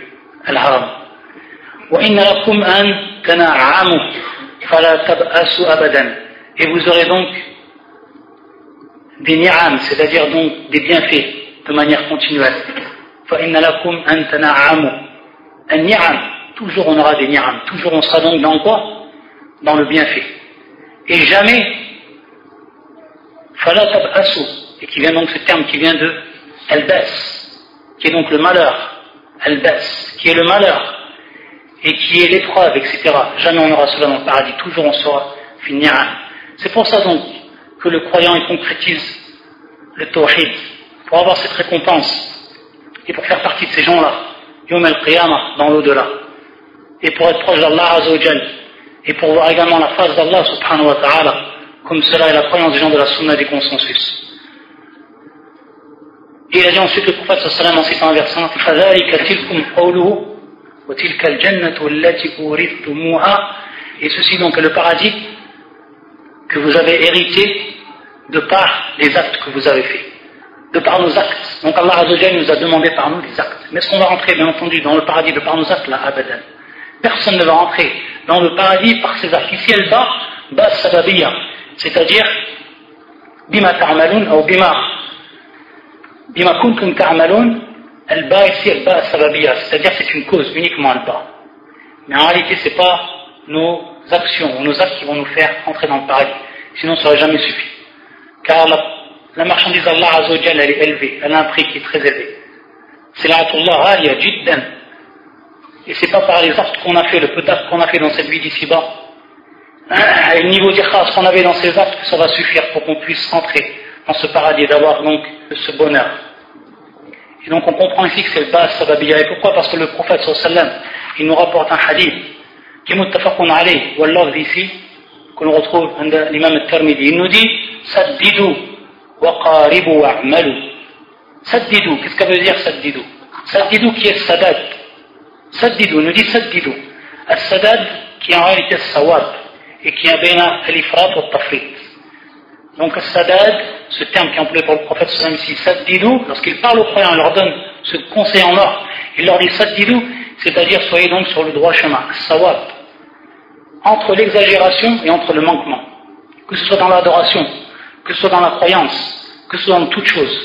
al-haram. Et vous aurez donc des ni'am, c'est-à-dire donc des bienfaits de manière continuelle. Un ni'am, toujours on aura des ni'am, toujours on sera donc dans quoi? Dans le bienfait. Et jamais, fala tab'asu, et qui vient donc ce terme qui vient de al-bas, qui est donc le malheur, al-bas, qui est le malheur, et qui est l'épreuve, etc. Jamais on aura cela dans le paradis, toujours on sera finir. C'est pour ça donc que le croyant il concrétise le tawhid, pour avoir cette récompense, et pour faire partie de ces gens-là, yom al-qiyamah, dans l'au-delà, et pour être proche d'Allah Azzawajal, et pour voir également la face d'Allah subhanahu wa ta'ala, comme cela est la croyance des gens de la sunna des consensus. Et il a dit ensuite le prophète sallallahu en citant un verset et ceci donc est le paradis que vous avez hérité de par les actes que vous avez faits, de par nos actes. Donc Allah Azzawajal nous a demandé par nous des actes. Mais est-ce qu'on va rentrer bien entendu dans le paradis de par nos actes? Là, abadan. Personne ne va rentrer dans le paradis par ses actes. Ici, elle va, bas sababiya c'est-à-dire bima ta'maloun ou bima bima kuntum ta'maloun elle ba ici elle ba sababiyya c'est-à-dire c'est une cause uniquement elle ba mais en réalité c'est pas nos actions nos actes qui vont nous faire entrer dans le paradis. Sinon ça n'aurait jamais suffi. Car la, la marchandise d'Allah Azzawajal elle est élevée elle a un prix qui est très élevé. C'est l'atullah aliya jiddan. Et c'est pas par les actes qu'on a fait le peu d'actes qu'on a fait dans cette vie d'ici-bas le niveau d'ikhlas qu'on avait dans ces actes, ça va suffire pour qu'on puisse rentrer dans ce paradis, d'avoir donc ce bonheur. Et donc on comprend ici que c'est le bas sababiyya. Et pourquoi? Parce que le prophète sallam, il nous rapporte un hadith qui est muttafaqun alayh, ou ici, que l'on retrouve l'imam al-Tirmidhi. Il nous dit Saddidu wa qaribu wa amalu. Saddidu, qu'est-ce que veut dire saddidu? Saddidu qui est sadad. Saddidu, il nous dit saddidu. Al-sadad qui est en réalité sawab et qui a bien l'ifrat ou tafrit. Donc, sadad, ce terme qui est employé par le prophète sallam ici, saddidou, lorsqu'il parle aux croyants, il leur donne ce conseil en or, il leur dit saddidou, c'est-à-dire soyez donc sur le droit chemin, sawab, entre l'exagération et entre le manquement, que ce soit dans l'adoration, que ce soit dans la croyance, que ce soit dans toute chose.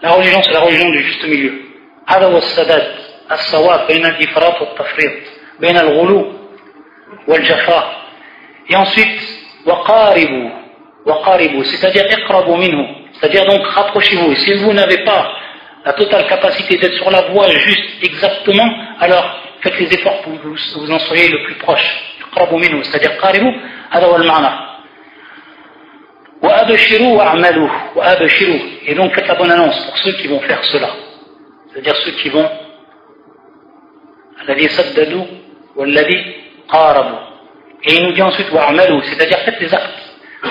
La religion, c'est la religion du juste milieu. هذا هو السداد الصواب بين الإفراط والتفريط بين الغلو والجفاء et ensuite, waqaribu, waqaribu, c'est-à-dire iqrabu minhu, c'est-à-dire donc rapprochez-vous. Et si vous n'avez pas la totale capacité d'être sur la voie juste exactement, alors faites les efforts pour que vous en soyez le plus proche. Iqrabu minhu, c'est-à-dire qaribu, hada wa al-ma'na. Et donc faites la bonne annonce pour ceux qui vont faire cela. C'est-à-dire ceux qui vont الذي سددوا والذي قاربوا et il nous dit ensuite, c'est-à-dire faites les actes.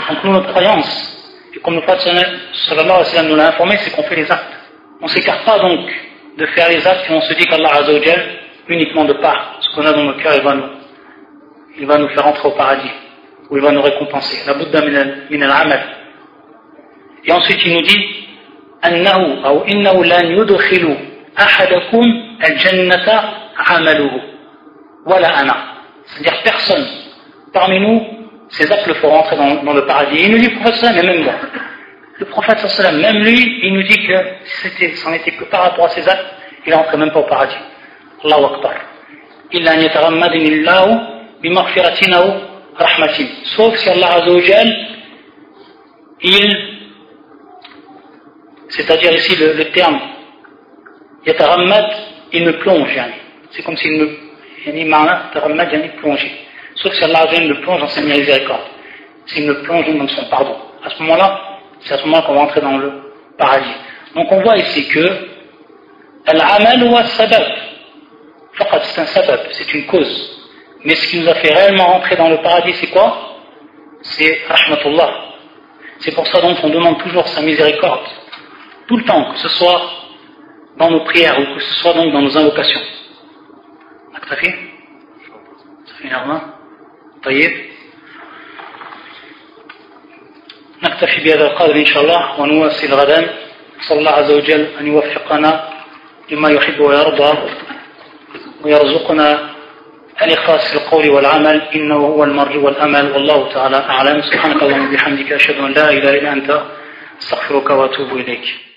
Donc nous, notre croyance, et comme le prophète sallallahu alayhi wa sallam nous l'a informé, c'est qu'on fait les actes. On ne s'écarte pas donc de faire les actes et on se dit qu'Allah Azzawajal, uniquement de part, ce qu'on a dans nos cœurs, il va nous, il va nous faire entrer au paradis, ou il va nous récompenser. La Bouddha min al-amal. Et ensuite il nous dit, أنه أو إنه لن يدخل أحدكم الجنة عمله ولا أنا. C'est-à-dire personne parmi nous, ces actes le feront rentrer dans, dans, le paradis. Et il nous dit, le prophète mais même moi. Le prophète même lui, il nous dit que si c'en était que par rapport à ces actes, il n'entrait même pas au paradis. Allahu Akbar. إلا أن يتغمدني الله بمغفرة أو رحمة sauf si Allah Azzawajal il c'est-à-dire ici le, le terme yataghammad il me plonge c'est comme s'il me yani ma'na taghammad yani plonger sauf si Allah le plonge dans sa miséricorde. S'il me plonge dans son pardon. À ce moment-là, c'est à ce moment qu'on va entrer dans le paradis. Donc on voit ici que Al-amal wa sabab. C'est un sabab, c'est une cause. Mais ce qui nous a fait réellement rentrer dans le paradis, c'est quoi? C'est rahmatullah. C'est pour ça donc qu'on demande toujours sa miséricorde. Tout le temps, que ce soit dans nos prières ou que ce soit donc dans nos invocations. premièrement. طيب. نكتفي بهذا القدر إن شاء الله ونواصل غدا. صلى الله عز وجل أن يوفقنا لما يحب ويرضى ويرزقنا الإخلاص في القول والعمل. إنه هو المرجو والأمل. والله تعالى أعلم. سبحانك اللهم وبحمدك أشهد أن لا إله إلا أنت. أستغفرك وأتوب إليك.